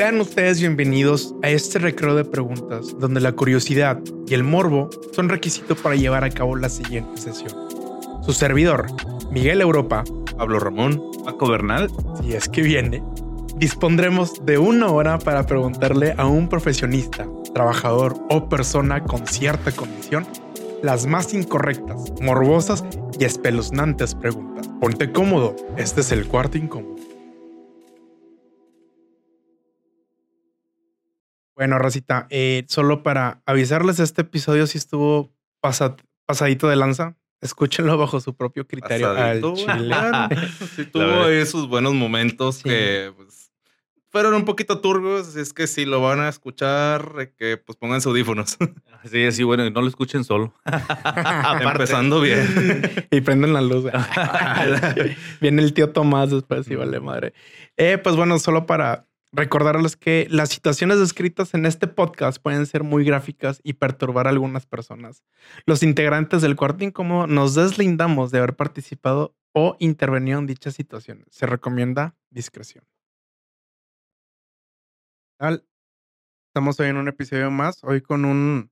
Sean ustedes bienvenidos a este recreo de preguntas donde la curiosidad y el morbo son requisito para llevar a cabo la siguiente sesión. Su servidor, Miguel Europa, Pablo Ramón, Paco Bernal. si es que viene, dispondremos de una hora para preguntarle a un profesionista, trabajador o persona con cierta condición las más incorrectas, morbosas y espeluznantes preguntas. Ponte cómodo, este es el cuarto incómodo. Bueno, Rosita, eh, solo para avisarles, este episodio sí estuvo pasa- pasadito de lanza. Escúchenlo bajo su propio criterio. al Pasadito. Sí tuvo ahí sus buenos momentos Sí. que pues, fueron un poquito turbios. Así es que si lo van a escuchar, eh, que pues pongan sus audífonos. Sí, así, bueno, y no lo escuchen solo. Empezando bien. y prenden la luz. Viene el tío Tomás después y vale madre. Eh, pues bueno, solo para recordarles que las situaciones descritas en este podcast pueden ser muy gráficas y perturbar a algunas personas. Los integrantes del cuarto incómodo nos deslindamos de haber participado o intervenido en dichas situaciones. Se recomienda discreción. Estamos hoy en un episodio más, hoy con un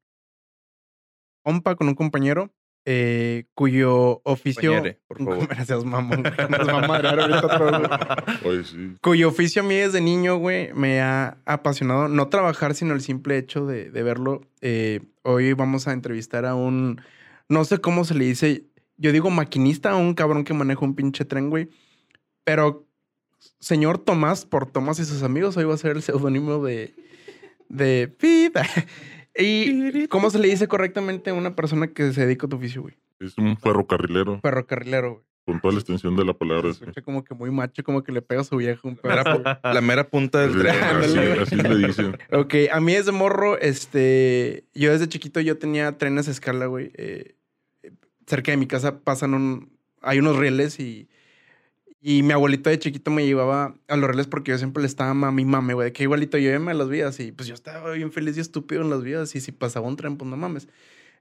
compa, con un compañero, eh, cuyo oficio... Compañere, por favor. Gracias, mamón. Nos va a madrear ahorita otra vez, güey. Oye, sí. Cuyo oficio a mí desde niño, güey, me ha apasionado no trabajar, sino el simple hecho de, de verlo. Eh, hoy vamos a entrevistar a un, no sé cómo se le dice, yo digo maquinista, a un cabrón que maneja un pinche tren, güey. Pero señor Tomás, por Tomás y sus amigos, hoy va a ser el seudónimo de, de Pip. ¿Y cómo se le dice correctamente a una persona que se dedica a tu oficio, güey? Es un ferrocarrilero Ferrocarrilero, güey. con toda la extensión de la palabra. Se escucha como que muy macho, como que le pega a su viejo un pedazo. la mera punta del Sí, tren. así le dicen. Ok, a mí desde morro, este, yo desde chiquito yo tenía trenes a escala, güey. Eh, cerca de mi casa pasan un, hay unos rieles y, y mi abuelito de chiquito me llevaba a los rieles porque yo siempre le estaba a mi mame, güey, de que igualito lléveme a las vías y pues yo estaba bien feliz y estúpido en las vías y si pasaba un tren, pues no mames.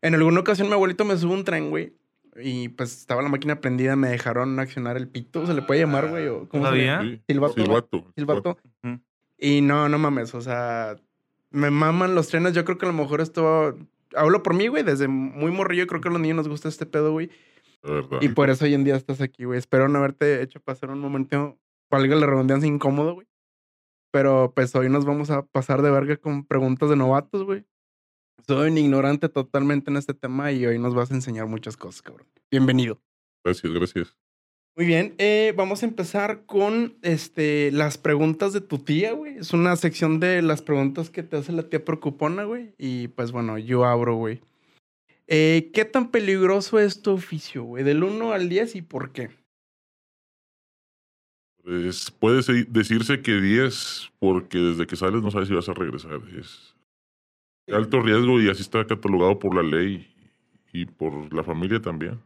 En alguna ocasión mi abuelito me subió un tren, güey. Y pues estaba la máquina prendida, me dejaron accionar el pito, se le puede llamar, güey, o cómo se ¿Todavía? Sí. Silbato. Silbato. Silbato. Ujú. Y no, no mames, o sea, me maman los trenes. Yo creo que a lo mejor esto. Hablo por mí, güey, desde muy morrillo. Creo que a los niños nos gusta este pedo, güey. La verdad. Y por eso hoy en día estás aquí, güey. Espero no haberte hecho pasar un momento, valga la redundancia, incómodo, güey. Pero pues hoy nos vamos a pasar de verga con preguntas de novatos, güey. Soy un ignorante totalmente en este tema y hoy nos vas a enseñar muchas cosas, cabrón. Bienvenido. Gracias, gracias. Muy bien, eh, vamos a empezar con este, las preguntas de tu tía, güey. Es una sección de las preguntas que te hace la tía preocupona, güey. Y pues bueno, yo abro, güey. Eh, ¿Qué tan peligroso es tu oficio, güey? Del 1 al 10 y por qué. Pues, puede se- decirse que 10, porque desde que sales no sabes si vas a regresar. Es de alto riesgo y así está catalogado por la ley y por la familia también.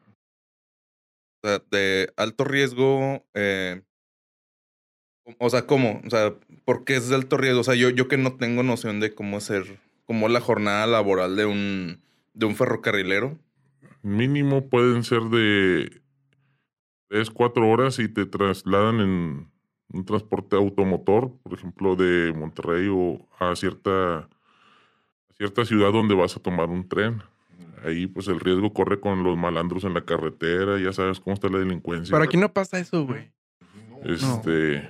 O sea, de alto riesgo. eh, o sea, ¿cómo? O sea, ¿por qué es de alto riesgo? O sea, yo, yo que no tengo noción de cómo hacer, cómo la jornada laboral de un, de un ferrocarrilero. Mínimo pueden ser de 3, 4 horas y te trasladan en un transporte automotor, por ejemplo, de Monterrey o a cierta, a cierta ciudad donde vas a tomar un tren. Ahí pues el riesgo corre con los malandros en la carretera, ya sabes cómo está la delincuencia. Pero aquí no pasa eso, güey. Este,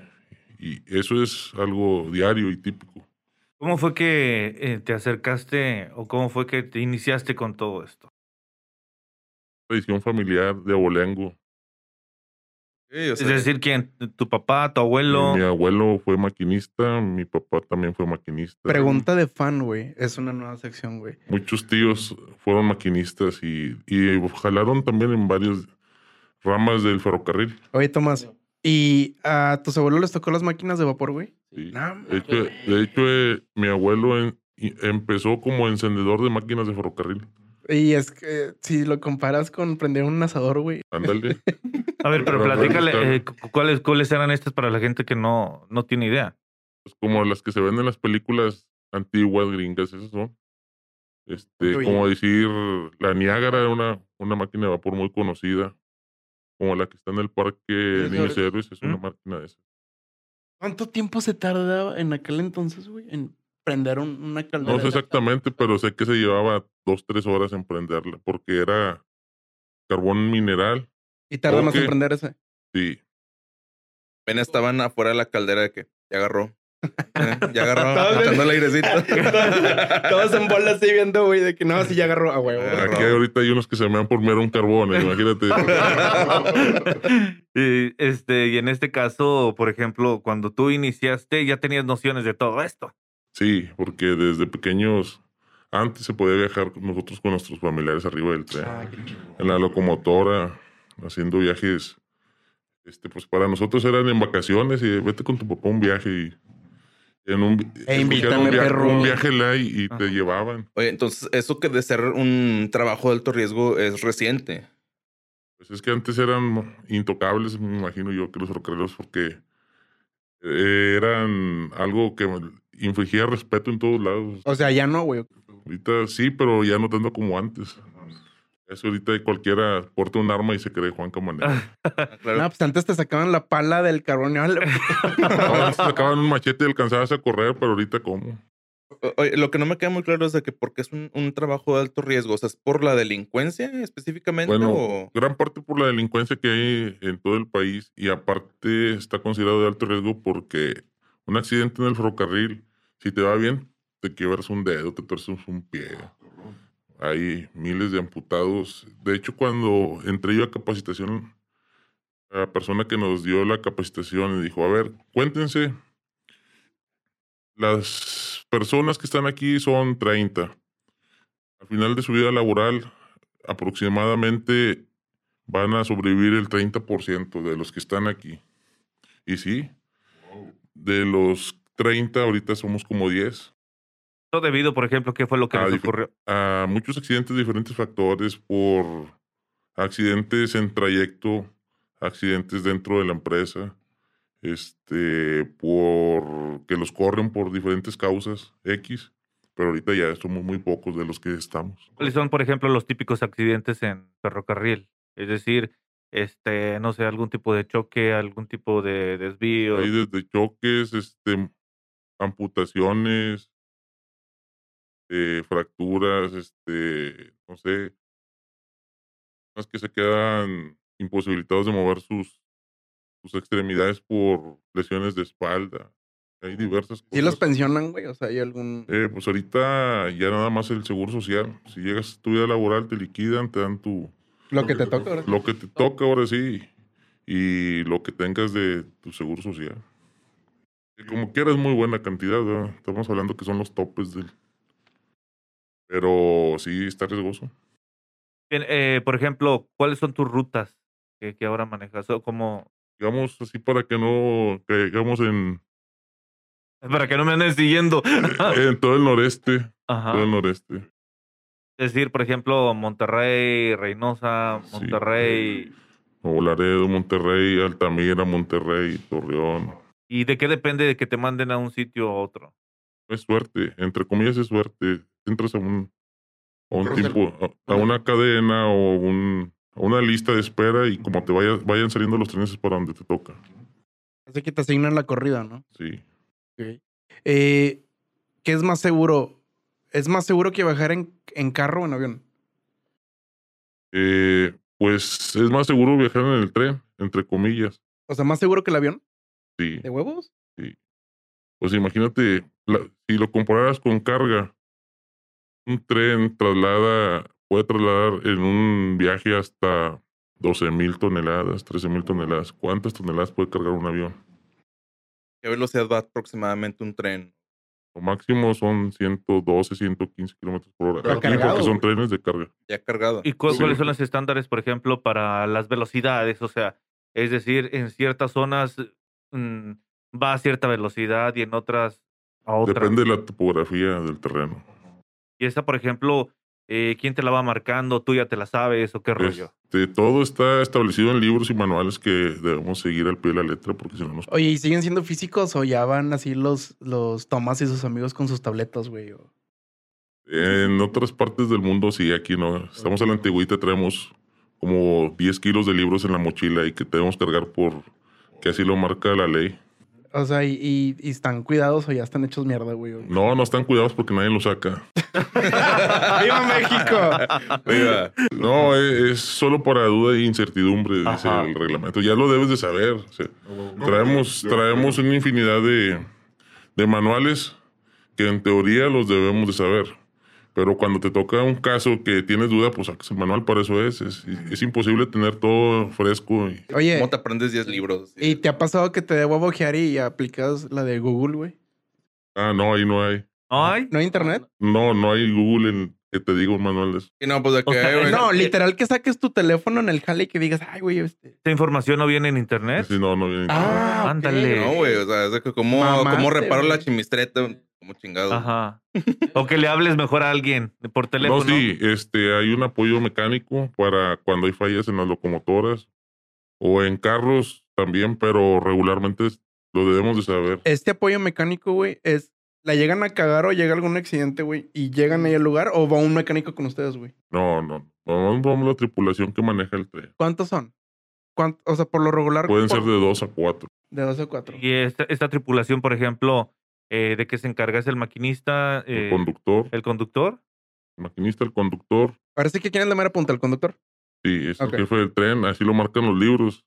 y eso es algo diario y típico. ¿Cómo fue que eh, te acercaste o cómo fue que te iniciaste con todo esto? Tradición familiar de abolengo. Sí, o Es decir, ¿quién? ¿Tu papá, tu abuelo? Mi abuelo fue maquinista, mi papá también fue maquinista. Pregunta de fan, güey. Es una nueva sección, güey. Muchos tíos fueron maquinistas y, y jalaron también en varias ramas del ferrocarril. Oye, Tomás. ¿Y a tus abuelos les tocó las máquinas de vapor, güey? Sí. No, De hecho, de hecho, eh, mi abuelo en- empezó como encendedor de máquinas de ferrocarril. Y es que si lo comparas con prender un asador, güey. Ándale. A ver, pero platícale, eh, cu- ¿cuáles, ¿cuáles eran estas para la gente que no, no tiene idea? pues como las que se ven en las películas antiguas gringas, esas son. Este, Uy. como decir, la Niágara era una, una máquina de vapor muy conocida. Como la que está en el parque Niños Héroes. Es una ¿Mm? máquina de esas. ¿Cuánto tiempo se tardaba en aquel entonces, güey, en prender un- una caldera? No sé exactamente, pero sé que se llevaba dos, tres horas en prenderla, porque era carbón mineral. Y tarda más en prender ese. Sí, Apenas estaban afuera de la caldera de que ya agarró. Eh, Ya agarró, echando el airecito. Todos en bola así viendo, güey, de que no, si ya agarró a huevo. Ah, aquí ahorita hay unos que se me han por mero un carbón, eh, imagínate. y, este, y en este caso, por ejemplo, cuando tú iniciaste, ya tenías nociones de todo esto. Sí, porque desde pequeños, antes se podía viajar con nosotros con nuestros familiares arriba del tren. Ah, en la locomotora, haciendo viajes. Este, pues para nosotros eran en vacaciones y vete con tu papá un viaje y en un, E invítame, un, via- perro. un viaje light y te llevaban. Oye, entonces, eso que de ser un trabajo de alto riesgo es reciente. Pues es que antes eran intocables, me imagino yo, que los ferrocarriles, porque eh, eran algo que infligía respeto en todos lados. O sea, ya no, güey. Ahorita sí, pero ya no tanto como antes. Eso ahorita cualquiera porta un arma y se cree Juan Camanera. Ah, claro. No, pues antes te sacaban la pala del carbón. y órale, Ahora sacaban un machete y alcanzabas a correr, pero ahorita cómo. Oye, lo que no me queda muy claro es de que por qué es un, un trabajo de alto riesgo. O sea, ¿es por la delincuencia específicamente? Bueno, o... gran parte por la delincuencia que hay en todo el país y aparte está considerado de alto riesgo porque un accidente en el ferrocarril, si te va bien, te quiebras un dedo, te torces un pie. Hay miles de amputados. De hecho, cuando entré yo a capacitación, la persona que nos dio la capacitación dijo, a ver, cuéntense, las personas que están aquí son 30. Al final de su vida laboral, aproximadamente van a sobrevivir el 30% de los que están aquí. Y sí, de los 30 ahorita somos como 10. Debido, por ejemplo, ¿qué fue lo que Ah, les dif- ocurrió? A muchos accidentes, diferentes factores, por accidentes en trayecto, accidentes dentro de la empresa, este, por que los corren por diferentes causas X, pero ahorita ya somos muy pocos de los que estamos. ¿Cuáles son, por ejemplo, los típicos accidentes en ferrocarril? Es decir, este, no sé, algún tipo de choque, algún tipo de desvío. Hay desde choques, este, amputaciones, eh, fracturas, este, no sé, personas que se quedan imposibilitados de mover sus, sus extremidades por lesiones de espalda. Hay diversas cosas. ¿Sí los pensionan, güey? O sea, hay algún... Eh, pues ahorita ya nada más el seguro social. Si llegas a tu vida laboral, te liquidan, te dan tu, Lo que te toca ahora. lo que te toca ahora sí y lo que tengas de tu seguro social. Que como quieras, muy buena cantidad, ¿verdad? Estamos hablando que son los topes del. Pero sí está riesgoso. Bien, eh, por ejemplo, ¿cuáles son tus rutas que, que ahora manejas? O como, Digamos así para que no caigamos en, para que no me anden siguiendo. en todo el noreste. Ajá. Todo el noreste. Es decir, por ejemplo, Monterrey, Reynosa, Sí. Monterrey. Nuevo Laredo, Monterrey, Altamira, Monterrey, Torreón. ¿Y de qué depende de que te manden a un sitio a otro? Es suerte, entre comillas es suerte. Entras a un, a un tipo, a, a una cadena o un, a una lista de espera y como te vayas, vayan saliendo los trenes es para donde te toca. Así que te asignan la corrida, ¿no? Sí. Ok. Eh, ¿Qué es más seguro? ¿Es más seguro que viajar en, en carro o en avión? Eh, pues es más seguro viajar en el tren, entre comillas. O sea, ¿más seguro que el avión? Sí. ¿De huevos? Pues imagínate, la- si lo compararas con carga, un tren traslada, puede trasladar en un viaje hasta 12 mil toneladas, 13 mil toneladas. ¿Cuántas toneladas puede cargar un avión? ¿Qué velocidad va aproximadamente un tren? Lo máximo son 112, 115 kilómetros por hora. Aquí cargado, porque son güey. trenes de carga. Ya cargado. ¿Y cu- Sí. cuáles son los estándares, por ejemplo, para las velocidades? O sea, es decir, en ciertas zonas mm, va a cierta velocidad y en otras a otra. Depende de la topografía del terreno. Y esa, por ejemplo, eh, ¿quién te la va marcando? ¿Tú ya te la sabes o qué rollo? Este, todo está establecido en libros y manuales que debemos seguir al pie de la letra porque si no nos... Oye, ¿y siguen siendo físicos o ya van así los, los Tomás y sus amigos con sus tabletas, güey? O- En otras partes del mundo sí, aquí no. Estamos a la antigüita, traemos como 10 kilos de libros en la mochila y que debemos cargar por que así lo marca la ley. O sea, y, y- y están cuidados o ya están hechos mierda, güey. No, no están cuidados porque nadie los saca. ¡Viva México! No, es, es solo para duda e incertidumbre, dice el reglamento. Ya lo debes de saber. o sea, traemos, traemos una infinidad de, de manuales que en teoría los debemos de saber. Pero cuando te toca un caso que tienes duda, pues sacas el manual, para eso es. Es, es imposible tener todo fresco. y- Oye, ¿cómo te aprendes 10 libros? ¿y te ha pasado que te debo bojear y aplicas la de Google, güey? ah, no, ahí no hay. ¿No hay? ¿No hay internet? No, no hay Google en que te diga un manual de eso. Y no, pues de O que, sea, güey, No, literal que saques tu teléfono en el jale y que digas, ay, güey, este. ¿Esta información no viene en internet? Sí, no, no viene. Ah, ok. Ándale. No, güey, o sea, es de que cómo, Mamaste, cómo reparo la chimistreta, como chingado. Ajá. O que le hables mejor a alguien por teléfono. No, sí, este, hay un apoyo mecánico para cuando hay fallas en las locomotoras o en carros también, pero regularmente es- lo debemos de saber. Este apoyo mecánico, güey, es. ¿La llegan a cagar o llega algún accidente, güey? ¿Y llegan ahí al lugar o va un mecánico con ustedes, güey? No, no, vamos, vamos la tripulación que maneja el tren. ¿Cuántos son? ¿Cuánt- O sea, por lo regular. Pueden ser de dos a cuatro. De dos o cuatro. Y esta, esta tripulación, por ejemplo, eh, ¿de qué se encarga? ¿Es el maquinista? El eh, conductor, ¿El conductor? el maquinista, el conductor, Parece que quieren la mera punta, el conductor. sí, es Ok. el jefe del tren, así lo marcan los libros.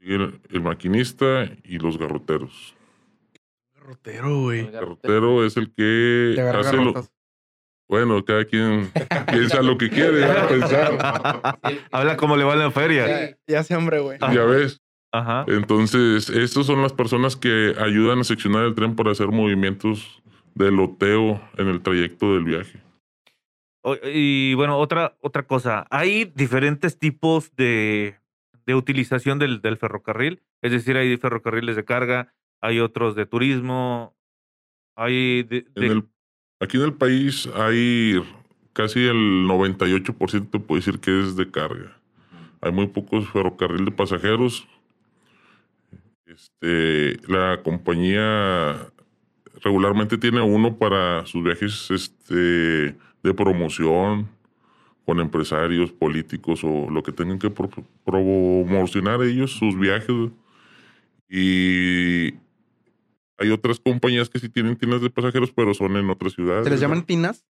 Y el, el maquinista y los garroteros. Garrotero, güey. El garrotero es el que hace lo. Bueno, cada quien piensa lo que quiere ¿verdad? pensar. Habla como le va en la feria. Ya, ya sé, hombre, güey. Ya ves. Ajá. Entonces, estas son las personas que ayudan a seccionar el tren para hacer movimientos de loteo en el trayecto del viaje. Y bueno, otra, otra cosa. Hay diferentes tipos de, de utilización del, del ferrocarril. Es decir, hay ferrocarriles de carga, hay otros de turismo, hay de, En de- el, aquí en el país hay casi el 98% te puedo decir que es de carga. Hay muy pocos ferrocarriles de pasajeros. Este, la compañía regularmente tiene uno para sus viajes este, de promoción con empresarios, políticos o lo que tengan que pro- promocionar ellos, sus viajes. Y hay otras compañías que sí tienen tiendas de pasajeros, pero son en otras ciudades. ¿Se les llaman tinas?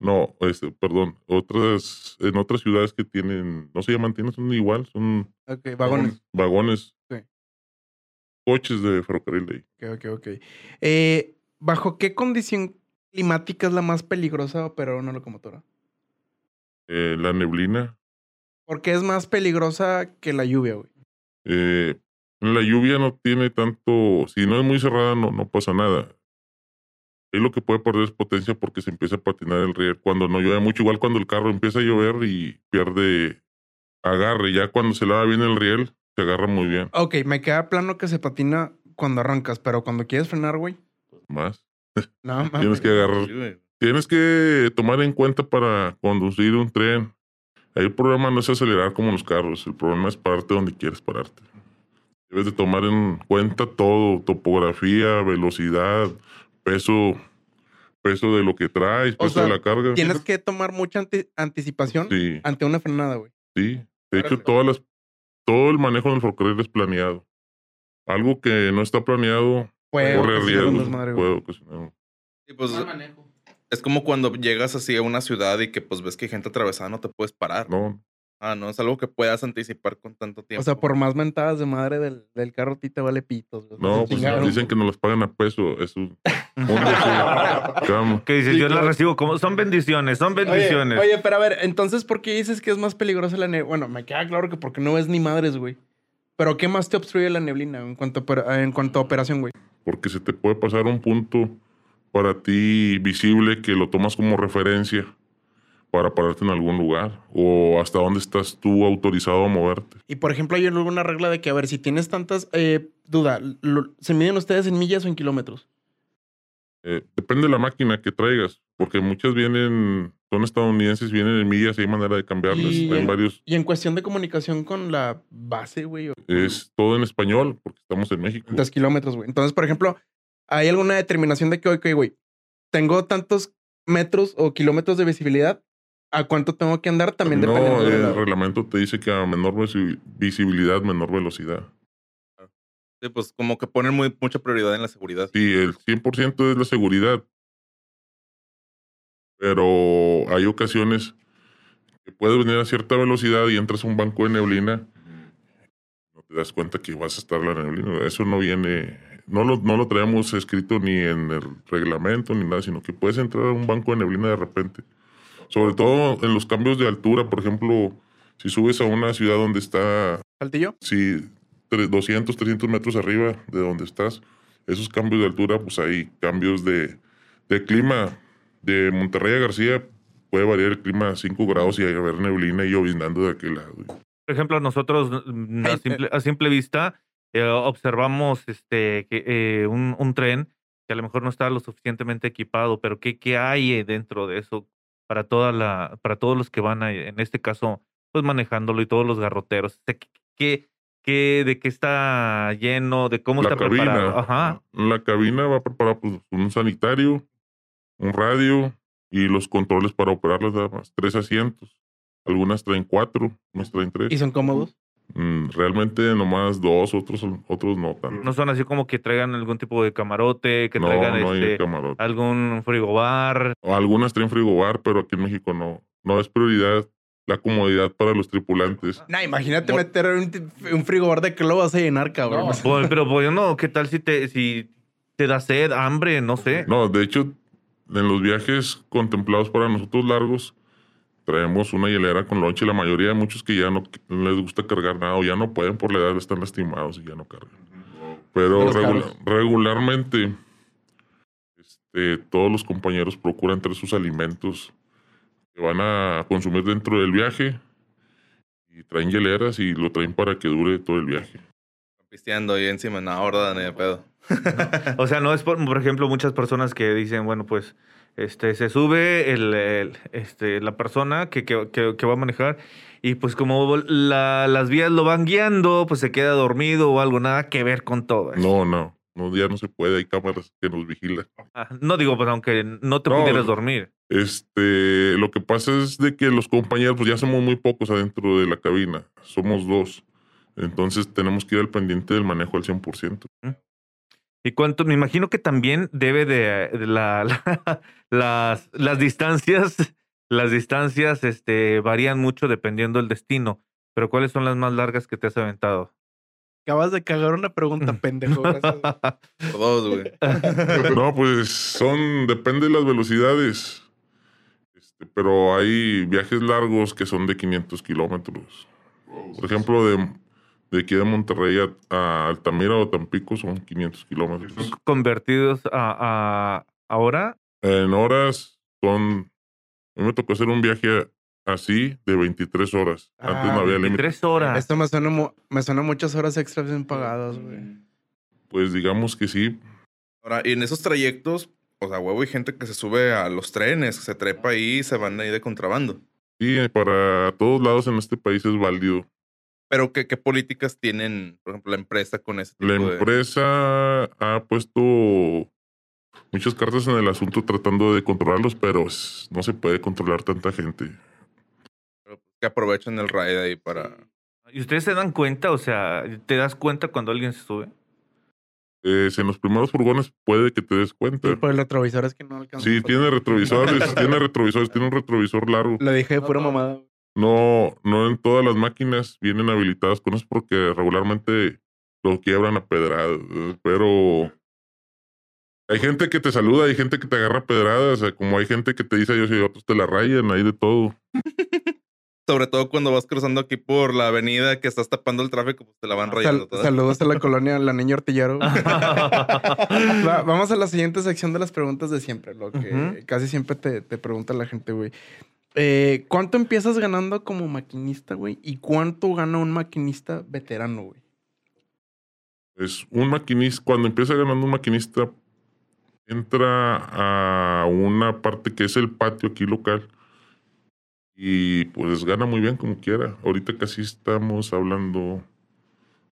No, este, perdón, otras, en otras ciudades que tienen, no se llaman tiendas, son igual, son Ok, vagones. vagones, Sí. coches de ferrocarril de ahí. Ok, ok, ok. Eh, ¿Bajo qué condición climática es la más peligrosa operar una locomotora? Eh, la neblina, ¿Por qué es más peligrosa que la lluvia, güey? eh, la lluvia no tiene tanto, si no es muy cerrada no, no pasa nada. Ahí lo que puede perder es potencia porque se empieza a patinar el riel cuando no llueve mucho, igual cuando el carro empieza a llover y pierde agarre, ya cuando se lava bien el riel, se agarra muy bien, Ok, me queda plano que se patina cuando arrancas, pero cuando quieres frenar, güey. más. No, mames. Tienes que agarrar Sí. Tienes que tomar en cuenta para conducir un tren. Ahí el problema no es acelerar como los carros, el problema es pararte donde quieres pararte. Debes de tomar en cuenta todo, topografía, velocidad, peso, peso de lo que traes, O peso sea, de la carga. Tienes que tomar mucha anti- anticipación Sí, ante una frenada, güey. sí. De hecho, todas las, todo el manejo del ferrocarril es planeado. Algo que no está planeado Puede corre riesgos. puede ocasionar- Sí, pues, es como cuando llegas así a una ciudad y que pues ves que hay gente atravesada, no te puedes parar. No, Ah, no, es algo que puedas anticipar con tanto tiempo. O sea, por más mentadas de madre del, del carro, a ti te vale pitos. güey. no, pues chingaron. dicen que nos las pagan a peso. Es un, Que dices, Sí, yo la claro. recibo como. Son bendiciones, son bendiciones. Oye, pero a ver, entonces, ¿por qué dices que es más peligrosa la neblina? Bueno, me queda claro que porque no ves ni madres, güey. Pero ¿qué más te obstruye la neblina en cuanto a, en cuanto a operación, güey? porque se te puede pasar un punto para ti visible que lo tomas como referencia para pararte en algún lugar o hasta dónde estás tú autorizado a moverte. Y por ejemplo, hay alguna regla de que, a ver, si tienes tantas. Eh, duda, lo- ¿se miden ustedes en millas o en kilómetros? Eh, depende de la máquina que traigas, porque muchas vienen, son estadounidenses, vienen en millas y hay manera de cambiarlas. Y- Hay varios, Y en cuestión de comunicación con la base, güey. es todo en español, porque estamos en México. Dos kilómetros, güey. Entonces, por ejemplo, ¿hay alguna determinación de que, ok, güey, tengo tantos metros o kilómetros de visibilidad? ¿A cuánto tengo que andar? También no, dependiendo de el la- reglamento te dice que a menor visi- visibilidad, menor velocidad. Sí, pues como que ponen muy, mucha prioridad en la seguridad. Sí, el 100% es la seguridad. Pero hay ocasiones que puedes venir a cierta velocidad y entras a un banco de neblina, no te das cuenta que vas a estar en la neblina. Eso no viene, no lo, no lo traemos escrito ni en el reglamento ni nada, sino que puedes entrar a un banco de neblina de repente. Sobre todo en los cambios de altura, por ejemplo, si subes a una ciudad donde está, ¿Saltillo? si 200, 300 metros arriba de donde estás, esos cambios de altura, pues hay cambios de, de clima. De Monterrey a García puede variar el clima a 5 grados y hay haber neblina y lloviznando de aquel lado. Por ejemplo, nosotros mm, a simple, a simple vista eh, observamos este que, eh, un, un tren que a lo mejor no está lo suficientemente equipado, pero ¿qué, qué hay eh, dentro de eso para toda la, para todos los que van a, en este caso, pues manejándolo y todos los garroteros? O sea, ¿qué, qué, qué- de qué está lleno, de cómo la está cabina. preparado? Ajá. La cabina va preparada pues, con un sanitario, un radio y los controles para operarlas nada más. Tres asientos. Algunas traen cuatro, unas traen tres. ¿Y son cómodos? Mm, realmente nomás dos, otros, otros no tanto. No son así como que traigan algún tipo de camarote, que no, traigan no este, camarote. algún frigobar. O Algunas traen frigobar, pero aquí en México no. No es prioridad la comodidad para los tripulantes. Nah, imagínate Mor- meter un, frigobar de que lo vas a llenar, cabrón. No. Pues, pero pues no, ¿qué tal si te, si te da sed, hambre, no sé? No, de hecho, en los viajes contemplados para nosotros largos, traemos una hielera con lonche. La mayoría de muchos que ya no les gusta cargar nada o ya no pueden por la edad, están lastimados y ya no cargan. Pero regula- carros. regularmente, este, todos los compañeros procuran traer sus alimentos que van a consumir dentro del viaje y traen hieleras y lo traen para que dure todo el viaje. Pisteando ahí encima, no, ahora ni de pedo. O sea, no es por, por ejemplo, muchas personas que dicen, bueno, pues, este, se sube el, el- este, la persona que, que, que- va a manejar y pues como la- las vías lo van guiando, pues se queda dormido o algo, nada que ver con todo. No, no, no, ya no se puede, hay cámaras que nos vigilan. Ah, no digo, pues aunque no te No, pudieras dormir. Este, lo que pasa es de que los compañeros, pues ya somos muy pocos adentro de la cabina, somos dos. Entonces tenemos que ir al pendiente del manejo al 100%. ¿Y cuánto? Me imagino que también debe de, de la, la- las, las distancias, las distancias este, varían mucho dependiendo del destino. Pero ¿cuáles son las más largas que te has aventado? Acabas de cagar una pregunta, pendejo. dos, güey. No, pues son, depende de las velocidades. Este, pero hay viajes largos que son de 500 kilómetros. Por ejemplo, de, de aquí de Monterrey a, a Altamira o Tampico son 500 kilómetros. Convertidos a, a ahora, En horas son, a mí me tocó hacer un viaje así de 23 horas. Antes Ah, no había límite. tres horas. Esto me suena, me suena muchas horas extras bien pagadas, güey. Pues digamos que sí. Ahora, y en esos trayectos, o sea, huevo, hay gente que se sube a los trenes, se trepa ahí y se van ahí de contrabando. Sí, para todos lados en este país es válido. Pero, ¿qué, qué políticas tienen, por ejemplo, la empresa con ese tipo La de... empresa ha puesto muchas cartas en el asunto tratando de controlarlos, pero no se puede controlar tanta gente. que aprovechan el ride ahí para... ¿Y ustedes se dan cuenta? O sea, ¿te das cuenta cuando alguien se sube? Eh, si en los primeros furgones puede que te des cuenta. Sí, por el retrovisor es que no alcanza. Sí, tiene retrovisores, tiene retrovisores, tiene un retrovisor largo. Lo dije de pura mamada. No, no en todas las máquinas vienen habilitadas con eso porque regularmente lo quiebran a pedradas. Pero hay gente que te saluda, hay gente que te agarra a pedradas, o sea, como hay gente que te dice yo y otros te la rayan, hay de todo. Sobre todo cuando vas cruzando aquí por la avenida que estás tapando el tráfico, pues te la van rayando Sal- toda. saludos a la colonia La Niña Ortillero. Va- vamos a la siguiente sección de las preguntas de siempre, lo que casi siempre te, te pregunta la gente, güey. Eh, ¿Cuánto empiezas ganando como maquinista, güey? ¿Y cuánto gana un maquinista veterano, güey? Pues un maquinista, cuando empieza ganando un maquinista, entra a una parte que es el patio aquí local y pues gana muy bien como quiera. Ahorita casi estamos hablando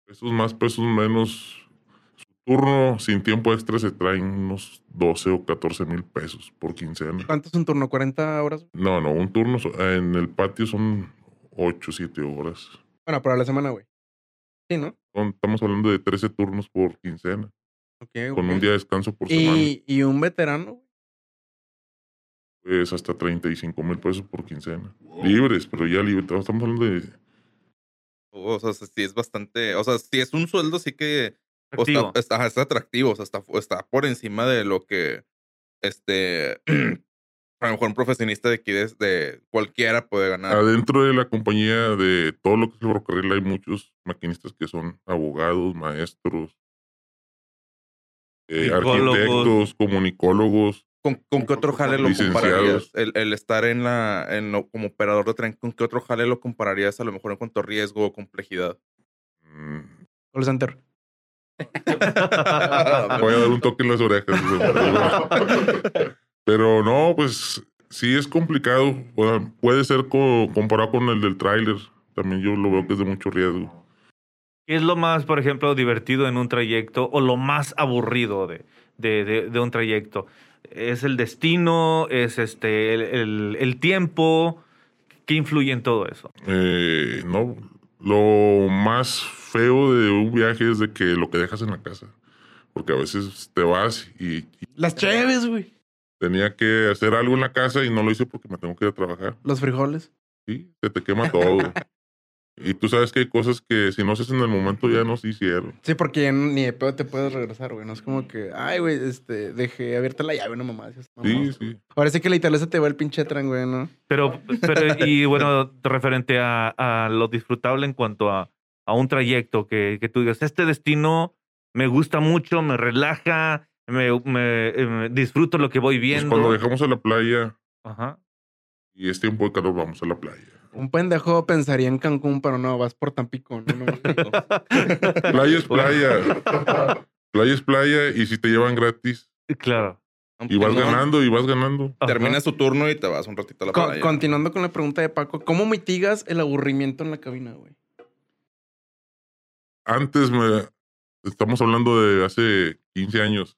pesos más, pesos menos. Turno sin tiempo extra se traen unos 12 o 14 mil pesos por quincena. ¿Cuánto es un turno? ¿40 horas? No, no, un turno en el patio son 8 o 7 horas. Bueno, para la semana, güey. Sí, ¿no? Son- estamos hablando de 13 turnos por quincena, Ok, con un día de descanso por semana. y, y un veterano. Pues hasta 35 mil pesos por quincena. Libres, pero ya libres. Estamos hablando de. O sea, sí es bastante. O sea, si es un sueldo, sí que. O está, está, atractivo. O sea, está, está por encima de lo que. Este. a lo mejor un profesionista de aquí de, de cualquiera puede ganar. Adentro de la compañía de todo lo que es el ferrocarril hay muchos maquinistas que son abogados, maestros, eh, Comunicólogos. arquitectos, comunicólogos. ¿Con, con qué otro jale lo compararías? El, el estar en la, en lo- como operador de tren, ¿con qué otro jale lo compararías a lo mejor en cuanto a riesgo o complejidad? Mm, Call center. Voy a dar un toque en las orejas. Pero no, pues sí es complicado. O sea, puede ser co- comparado con el del tráiler. También yo lo veo que es de mucho riesgo. ¿Qué es lo más, por ejemplo, divertido en un trayecto o lo más aburrido de, de, de- de un trayecto? ¿Es el destino? ¿Es este el, el- el tiempo? ¿Qué influye en todo eso? Eh, no, lo más feo de un viaje es de que lo que dejas en la casa. Porque a veces te vas y, y Las cheves, güey. tenía que hacer algo en la casa y no lo hice porque me tengo que ir a trabajar. Los frijoles. Sí, se te quema todo. y tú sabes que hay cosas que si no haces en el momento ya no se hicieron. Sí, porque ya ni de pedo te puedes regresar, güey. No es como que, ay, güey, este, dejé abierta la llave, no mamá. Sí, sí. Ahora sí que literal se te va el pinche tren, güey, ¿no? Pero, pero y bueno, referente a, a lo disfrutable en cuanto a, a un trayecto, que, que tú digas, este destino me gusta mucho, me relaja, me, me- eh, disfruto lo que voy Pues viendo. cuando viajamos a la playa Ajá. y es tiempo de calor, vamos a la playa. Un pendejo pensaría en Cancún, pero no, vas por Tampico, no, no, no. Playa es playa. playa es playa y si te llevan gratis Claro. y vas No, ganando y vas ganando. Ajá. Terminas tu turno y te vas un ratito a la playa. continuando con la pregunta de Paco, ¿cómo mitigas el aburrimiento en la cabina, güey? Antes me estamos hablando de hace 15 años.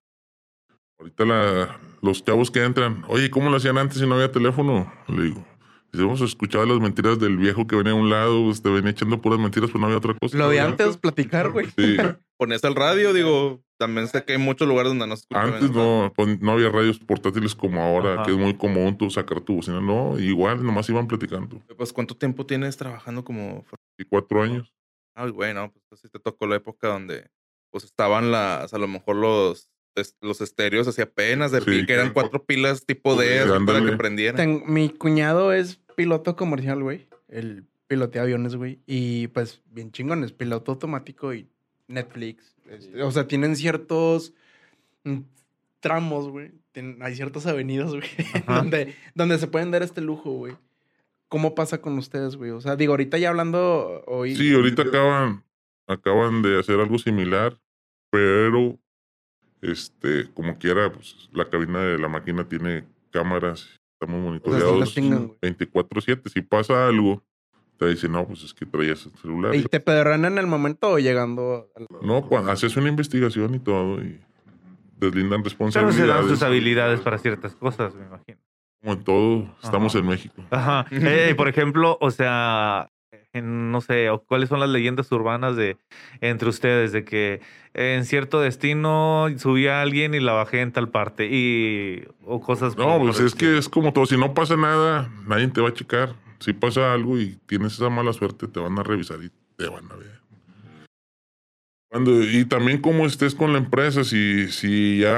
Ahorita la, los chavos que entran, oye, ¿cómo lo hacían antes si no había teléfono? Le digo, si hemos escuchado las mentiras del viejo que venía a un lado, pues, te venía echando puras mentiras, pero no había otra cosa. Lo de antes, platicar, güey. Sí. Ponías el radio, digo, también sé que hay muchos lugares donde no se escucha. Antes no, pues, no había radios portátiles como ahora, Ajá. que es muy común tú sacar tu bocina. No, igual, nomás iban platicando. Pues, ¿cuánto tiempo tienes trabajando como Y cuatro años. Ay, bueno, pues sí te tocó la época donde pues estaban las, a lo mejor los, los estéreos así apenas de Sí, que eran cuatro pilas tipo D Sí, para que prendieran. Ten- mi cuñado es piloto comercial, güey. El pilotea aviones, güey. Y pues, bien chingones, piloto automático y Netflix. este, o sea, tienen ciertos mm, tramos, güey. Hay ciertas avenidas, güey, donde, donde se pueden dar este lujo, güey. ¿Cómo pasa con ustedes, güey? O sea, digo, ahorita ya hablando hoy. Sí, ahorita acaban, acaban de hacer algo similar, pero este, como quiera, pues la cabina de la máquina tiene cámaras, estamos monitoreados tengan, güey. 24/7. Si pasa algo, te dicen, no, pues es que traías el celular. ¿Y te pedorran en el momento o llegando? al- No, cuando haces una investigación y todo y deslindan Pero se dan sus responsabilidades. habilidades para ciertas cosas, me imagino. Como en todo, estamos Ajá. en México. Ajá. Eh, por ejemplo, o sea, en- no sé, o cuáles son las leyendas urbanas de entre ustedes de que en cierto destino subía alguien y la bajé en tal parte y o cosas. No, pues es que es como todo. Si no pasa nada, nadie te va a checar. Si pasa algo y tienes esa mala suerte, te van a revisar y te van a ver. Cuando, y también como estés con la empresa, si, si ya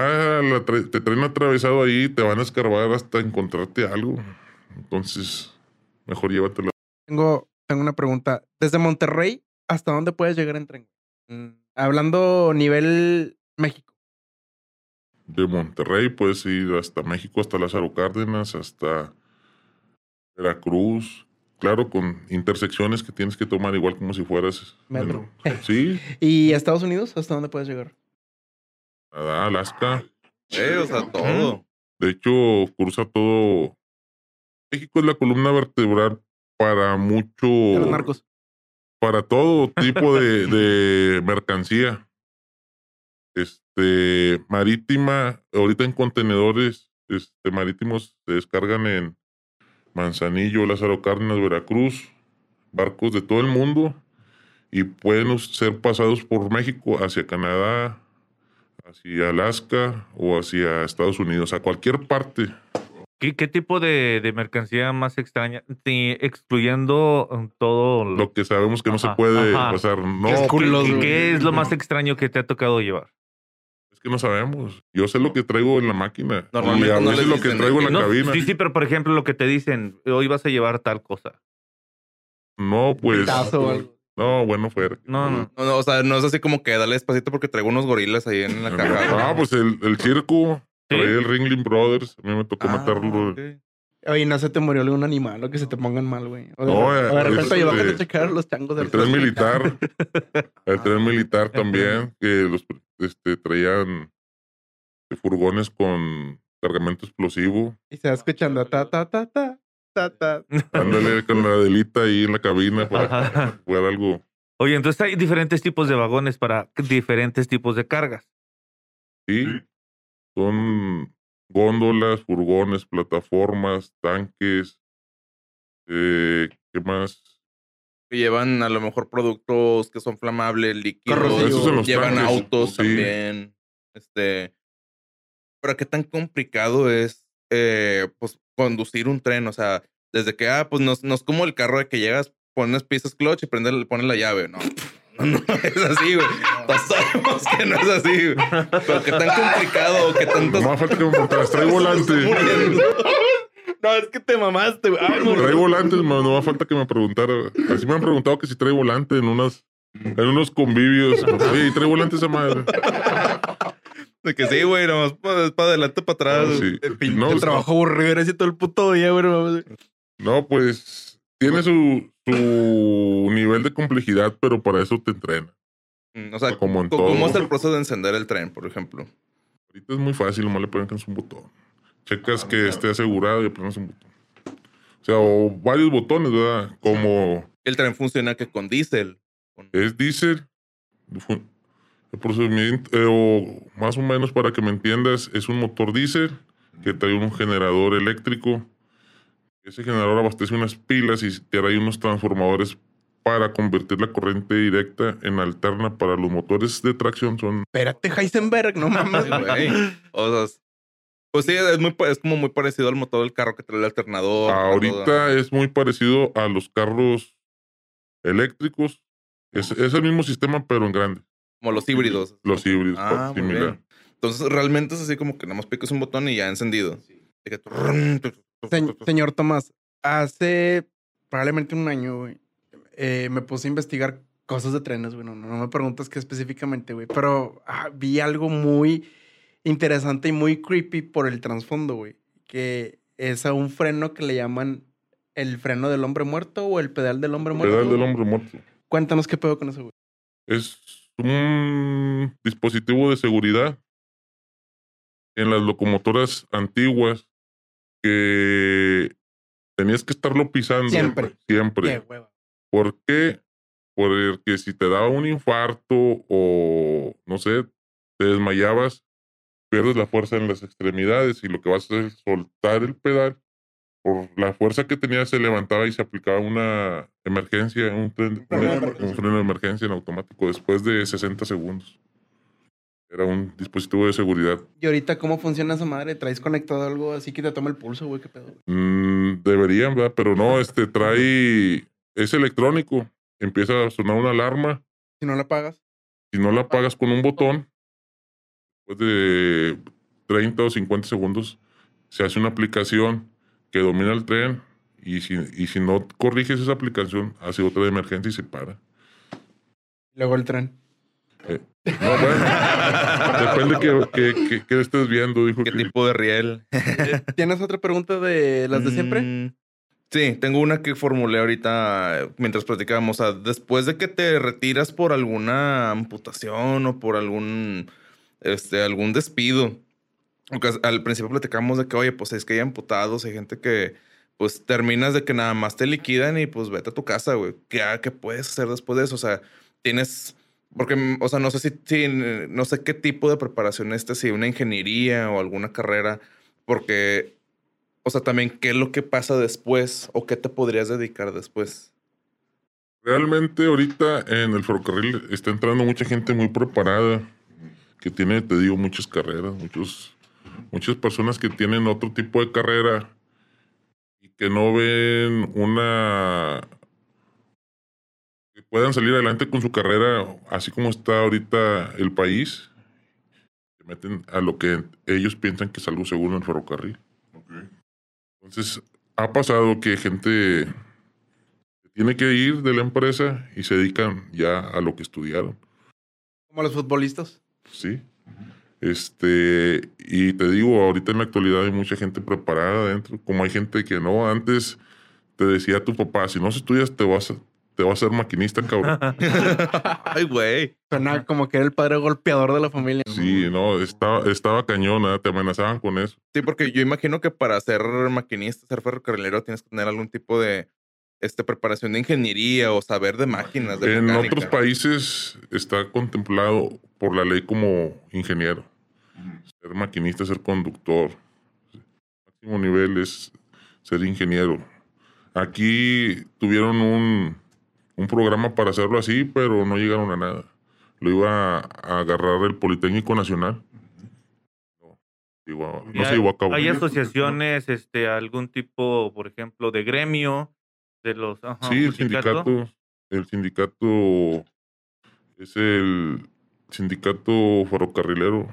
la tra- te traen atravesado ahí, te van a escarbar hasta encontrarte algo. Entonces, mejor llévatelo. Tengo, tengo una pregunta. Desde Monterrey, ¿hasta dónde puedes llegar en tren? Mm, Hablando nivel México. De Monterrey puedes ir hasta México, hasta Lázaro Cárdenas, hasta Veracruz. Claro, con intersecciones que tienes que tomar igual como si fueras... Metro. bueno, sí, ¿Y Estados Unidos? ¿Hasta dónde puedes llegar? Canadá, Alaska. Eh, o sea, todo. De hecho, cruza todo. México es la columna vertebral para mucho. De los narcos. Para todo tipo de, de mercancía. Este, marítima, ahorita en contenedores este, marítimos se descargan en Manzanillo, Lázaro Cárdenas, Veracruz, barcos de todo el mundo. y pueden ser pasados por México hacia Canadá, hacia Alaska o hacia Estados Unidos, a cualquier parte. ¿Qué, qué tipo de, de mercancía más extraña? Sí, excluyendo um, todo Lo que sabemos que no se puede ajá. pasar. No, Qué ¿Qué, culos, qué- güey. qué es lo más extraño que te ha tocado llevar? es que no sabemos. Yo sé lo que traigo en la máquina. Normalmente no les lo que traigo en la No, cabina. sí, sí, pero por ejemplo, lo que te dicen, hoy vas a llevar tal cosa. No, pues. Pitazo o algo. No, bueno, fuera. No, no. No, no, o sea, no es así como que dale despacito porque traigo unos gorilas ahí en la caja. Ah, pues el, el circo. ¿Sí? Traía el Ringling Brothers. A mí me tocó Ah, meterlo. ok. Oye, no se te murió algún animal o que se te pongan mal, güey. O de, No, o de eh, repente, es oye, bájate de- a checar los changos del El tren militar. El tren militar también. Que los este, traían furgones con cargamento explosivo. Y se va escuchando ta, ta, ta, ta, ta, ta. Ándale con la delita ahí en la cabina para Ajá. jugar algo. Oye, entonces hay diferentes tipos de vagones para diferentes tipos de cargas. Sí. Son góndolas, furgones, plataformas, tanques. Eh, ¿Qué más? Que llevan a lo mejor productos que son flamables, líquidos. Llevan tanques, autos sí. también. Este. Pero qué tan complicado es eh, pues conducir un tren. O sea, desde que ah, pues no, no es como el carro de que llegas, pones piezas clutch y prende, pones la llave. No, no, no es así, güey. Todos sabemos que no es así, güey. Pero qué tan complicado, qué tantas. No me falta que me preguntaras, ¿trae volante? No, es que te mamaste, güey. ¿Trae volante? No, no me falta que me preguntara. Así me han preguntado que si trae volante en unas en unos convivios. Oye, ¿y trae volante esa madre? De que sí, güey, nomás para, para adelante, para atrás. Ah, sí. El No, trabajo aburrido, era así todo el puto día, güey. no. No, pues tiene su, su nivel de complejidad, pero para eso te entrena. Mm, O sea, Como en ¿cómo todo. es el proceso de encender el tren, por ejemplo? Ahorita es muy fácil, nomás le pones un botón. Checas que esté asegurado y apretas un botón. O sea, o varios botones, ¿verdad? Como El tren funciona que con diésel. Es diésel, fu- el procedimiento, eh, o más o menos para que me entiendas, es un motor diésel que trae un generador eléctrico. Ese generador abastece unas pilas y trae unos transformadores para convertir la corriente directa en alterna para los motores de tracción. Son Espérate, Heisenberg, no mames, güey. O sea, es- pues sí, es, muy, es como muy parecido al motor del carro que trae el alternador. todo. Ahorita es muy parecido a los carros eléctricos. Es, es el mismo sistema, pero en grande. Como los híbridos. Los híbridos, Ah, similar. Entonces, realmente es así como que nada más picas un botón y ya encendido. De Se- señor Tomás, hace probablemente un año, güey, eh, me puse a investigar cosas de trenes, güey. No, no me preguntas qué específicamente, güey. Pero ah, vi algo muy interesante y muy creepy por el trasfondo, güey. Que es a un freno que le llaman el freno del hombre muerto o el pedal del hombre muerto. Pedal del hombre muerto. Cuéntanos qué pedo con eso, güey. Es un dispositivo de seguridad en las locomotoras antiguas que tenías que estarlo pisando Siempre. Siempre. Qué hueva. ¿Por qué? Porque si te daba un infarto o, no sé, te desmayabas, pierdes la fuerza en las extremidades y lo que vas a hacer es soltar el pedal. Por la fuerza que tenía se levantaba y se aplicaba una emergencia, un, tren- Un freno de una- emergencia. un freno de emergencia en automático después de 60 segundos. Era un dispositivo de seguridad. ¿Y ahorita cómo funciona esa madre? ¿Traes conectado algo así que te toma el pulso, güey? ¿Qué pedo? Mm, deberían, ¿verdad? Pero no, este trae, es electrónico. Empieza a sonar una alarma Si no la pagas. Si no la apagas con un botón, después de 30 o 50 segundos, se hace una aplicación que domina el tren y si, y si no corriges esa aplicación, hace otra de emergencia y se para. Luego el tren. No, bueno, depende que, que, que- que estés viendo, dijo. ¿Qué que- tipo de riel? ¿Tienes otra pregunta de las de siempre? Mm, Sí, tengo una que formulé ahorita eh, mientras platicábamos. O sea, después de que te retiras por alguna amputación o por algún, este, algún despido. Porque al principio platicamos de que, oye, pues es que hay amputados, hay gente que, pues terminas de que nada más te liquidan y pues vete a tu casa, güey. ¿Qué, qué puedes hacer después de eso? O sea, tienes, porque, mm, o sea, no sé si, no sé qué tipo de preparación este, si una ingeniería o alguna carrera, porque o sea, también qué es lo que pasa después o qué te podrías dedicar después. Realmente ahorita en el ferrocarril está entrando mucha gente muy preparada, que tiene, te digo, muchas carreras, muchos, muchas personas que tienen otro tipo de carrera y que no ven una puedan salir adelante con su carrera así como está ahorita el país, se meten a lo que ellos piensan que es algo seguro en el ferrocarril. Entonces, ha pasado que gente tiene que ir de la empresa y se dedican ya a lo que estudiaron. Como los futbolistas. Sí. Este, y te digo, ahorita en la actualidad hay mucha gente preparada adentro, como hay gente que no. Antes te decía tu papá, si no estudias te vas a, te vas a ser maquinista, cabrón. Ay, güey. Suena como que era el padre golpeador de la familia. Sí, no, estaba, estaba cañón, ¿eh? te amenazaban con eso. Sí, porque yo imagino que para ser maquinista, ser ferrocarrilero, tienes que tener algún tipo de este, preparación de ingeniería o saber de máquinas. De En mecánica. otros países está contemplado por la ley como ingeniero. Ser maquinista, ser conductor. Máximo nivel es ser ingeniero. Aquí tuvieron un, un programa para hacerlo así, pero no llegaron a nada. Lo iba a agarrar el Politécnico Nacional. No, se llevó a cabo. Hay asociaciones, este, algún tipo, por ejemplo, de gremio de los. ajá, Sí, el sindicato, el sindicato es el sindicato ferrocarrilero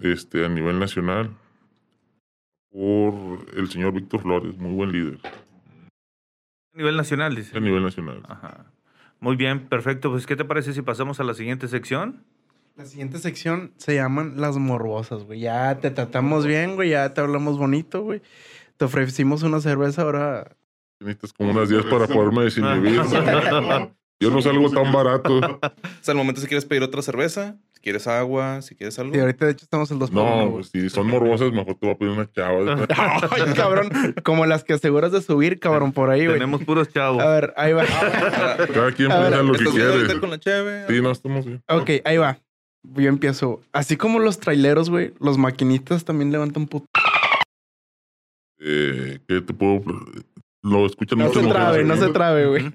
este, a nivel nacional por el señor Víctor Flores, muy buen líder A nivel nacional, dice. a nivel nacional. Ajá. Muy bien, perfecto. Pues, ¿qué te parece si pasamos a la siguiente sección? La siguiente sección se llaman las morbosas, güey. Ya te tratamos bien, güey. Ya te hablamos bonito, güey. Te ofrecimos una cerveza, ahora Necesitas como unas 10 para poderme desinhibir. Yo no salgo tan barato. O sea, al momento si quieres pedir otra cerveza, si quieres agua, si quieres algo. Sí, ahorita de hecho estamos en dos No, güey. pues si son morbosas, mejor te voy a pedir una chava. Ay, cabrón. Como las que aseguras de subir, cabrón, por ahí, güey. Tenemos puros chavos. A ver, ahí va. Cada quien piensa lo que ¿Estás bien ahorita quiere. con la cheve? Sí, no, estamos bien. ok, ahí va. Yo empiezo. Así como los traileros, güey, los maquinistas también levantan puto. Eh, ¿Qué te puedo...? Lo escuchan No se trabe, no se trabe, güey.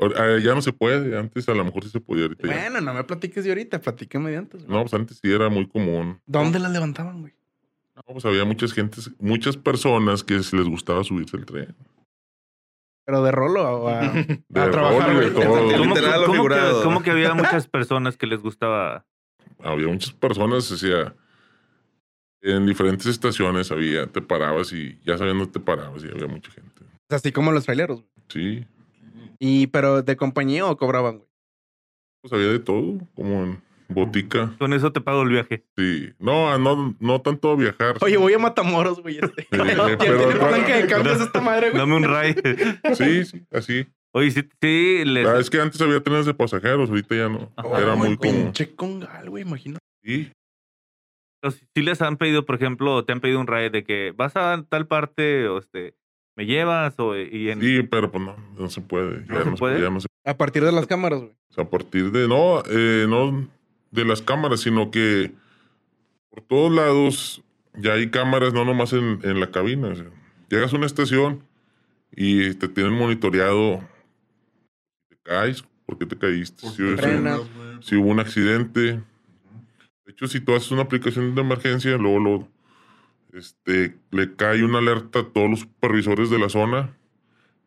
Eh, ya no se puede. Antes a lo mejor sí se podía. Ahorita ya. bueno, no me platiques de ahorita, platícame de antes, güey. No, pues antes sí era muy común. ¿Dónde las levantaban, güey? No, pues había muchas gentes, muchas personas que les gustaba subirse el tren. Pero de rolo o a, a De trabajar, rol y de güey. todo. ¿Cómo, Literal o cómo que, figurado. cómo que había muchas personas que les gustaba? Había muchas personas, o sea, en diferentes estaciones había, te parabas y ya sabiendo te parabas y había mucha gente. Así como los traileros, güey. Sí, Y, pero de compañía o cobraban, güey. pues había de todo, como en botica. Con eso te pago el viaje. Sí, no, no, no tanto viajar. Oye, voy a Matamoros, güey. Este. Sí, ¿Quién pero- tiene palanca de cambios esta madre, güey? Dame un ray. Sí, sí, así. Oye, sí, sí, les- Ah, es que antes había trenes de pasajeros, ahorita ya no. Ajá. Era Ay, muy común. Pinche congal, güey, imagino. Sí, sí les han pedido, por ejemplo, te han pedido un ray de que vas a tal parte o este, me llevas o y en sí, pero pues no, no se puede. Ya ¿No se no, puede? ya no se A partir de las cámaras, güey. O sea, a partir de, no, eh, no de las cámaras, sino que por todos lados ya hay cámaras, no nomás en, en la cabina. o sea, llegas a una estación y te tienen monitoreado. Te caes, ¿por qué te caíste? Si, frenas. si hubo un accidente. De hecho, si tú haces una aplicación de emergencia, luego lo, este, le cae una alerta a todos los supervisores de la zona.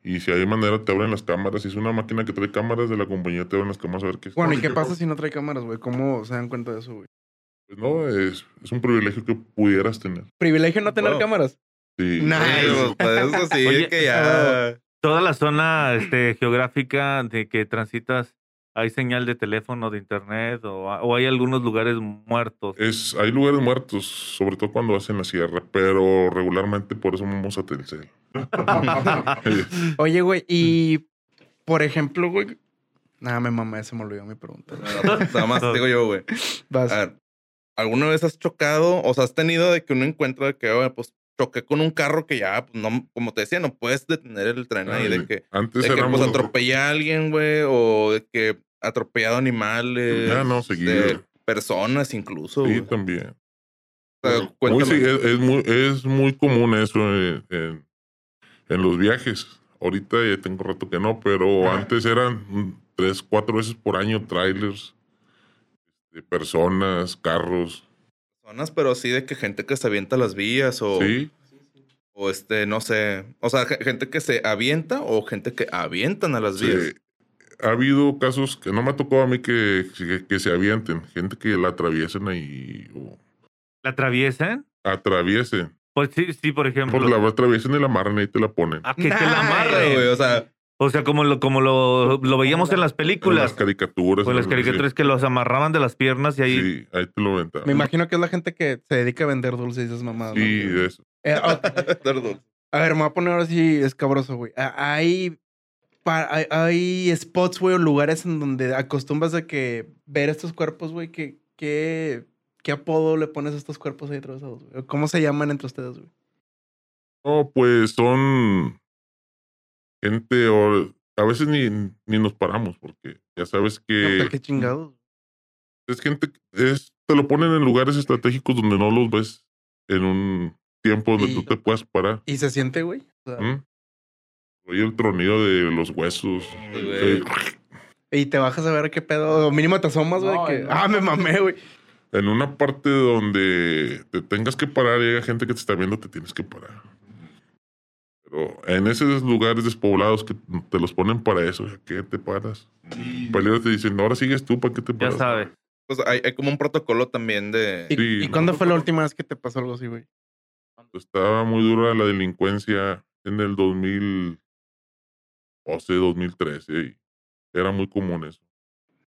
Y si hay manera, te abren las cámaras. Si es una máquina que trae cámaras de la compañía, te abren las cámaras a ver qué es. Bueno, ¿y qué pasa si no trae cámaras, güey? ¿Cómo se dan cuenta de eso, güey? Pues no, es, es un privilegio que pudieras tener. Privilegio no tener Wow. cámaras. Sí. Nice. Sí, pues, eso sí, Oye, que ya. toda la zona este, geográfica de que transitas, hay señal de teléfono, de internet o, o hay algunos lugares muertos. Es, hay lugares muertos, sobre todo cuando hacen la sierra, pero regularmente por eso vamos a Telcel. Oye, güey, y por ejemplo, güey. Nada, me mamé, se me olvidó mi pregunta. Nada más digo yo, güey. Vas. A ver, ¿alguna vez has chocado? O sea, has tenido de que uno encuentra de que, oye, pues choqué con un carro que ya, pues no, como te decía, no puedes detener el tren ahí, de que, Antes de que éramos... pues atropellé a alguien, güey, o de que atropellado animales. Ya no, seguido. de personas incluso. Sí, güey. también. O sea, Muy cuéntame. sí, es, es muy, es muy común eso en, en- en los viajes. ahorita ya tengo rato que no, pero Ajá. antes eran mm, tres, cuatro veces por año trailers, de personas, carros. Personas, pero así de que gente que se avienta a las vías o, Sí, o este, no sé. O sea, ge- gente que se avienta o gente que avientan a las sí. vías. Ha habido casos que no me ha tocado a mí que, que, que se avienten, gente que la atraviesen ahí o ¿La atraviesan? atraviesen. Pues sí, sí, por ejemplo. Por la atraviesen y la amarran y te la ponen. A que te la amarren. güey, o sea, O sea, como lo, como lo, lo veíamos en las En las películas. caricaturas. O en las sí. caricaturas que los amarraban de las piernas y ahí. Sí, ahí te lo aventaban. Me imagino que es la gente que se dedica a vender dulces y esas mamadas. ¿no? Sí, de eso. Eh, ah, perdón. a ver, me voy a poner ahora sí escabroso, güey. Ah, Hay, hay, hay spots, güey, o lugares en donde acostumbras a que ver estos cuerpos, güey, que, que, ¿qué apodo le pones a estos cuerpos ahí atravesados, güey? ¿Cómo se llaman entre ustedes, güey? No, pues son gente, o a veces ni, ni nos paramos, porque ya sabes No, que pues, qué chingados. es gente, es, te lo ponen en lugares estratégicos donde no los ves en un tiempo donde Y- tú te puedas parar. ¿Y se siente, güey? O sea, ¿Mm? Oye el tronido de los huesos. Sí. Y te bajas a ver qué pedo. O mínimo te asomas, güey. No, que, no. Ah, me mamé, güey. En una parte donde te tengas que parar y haya gente que te está viendo, te tienes que parar. En esos lugares despoblados que te los ponen para eso, ¿a ¿qué te paras? Peligro te dicen, ahora sigues tú, ¿para qué te Ya paras? sabes. Pues hay, hay como un protocolo también de. ¿Y, Sí, ¿y no. cuándo fue la última vez que te pasó algo así, güey? Estaba muy dura la delincuencia en el 2012, 2013. Y era muy común eso.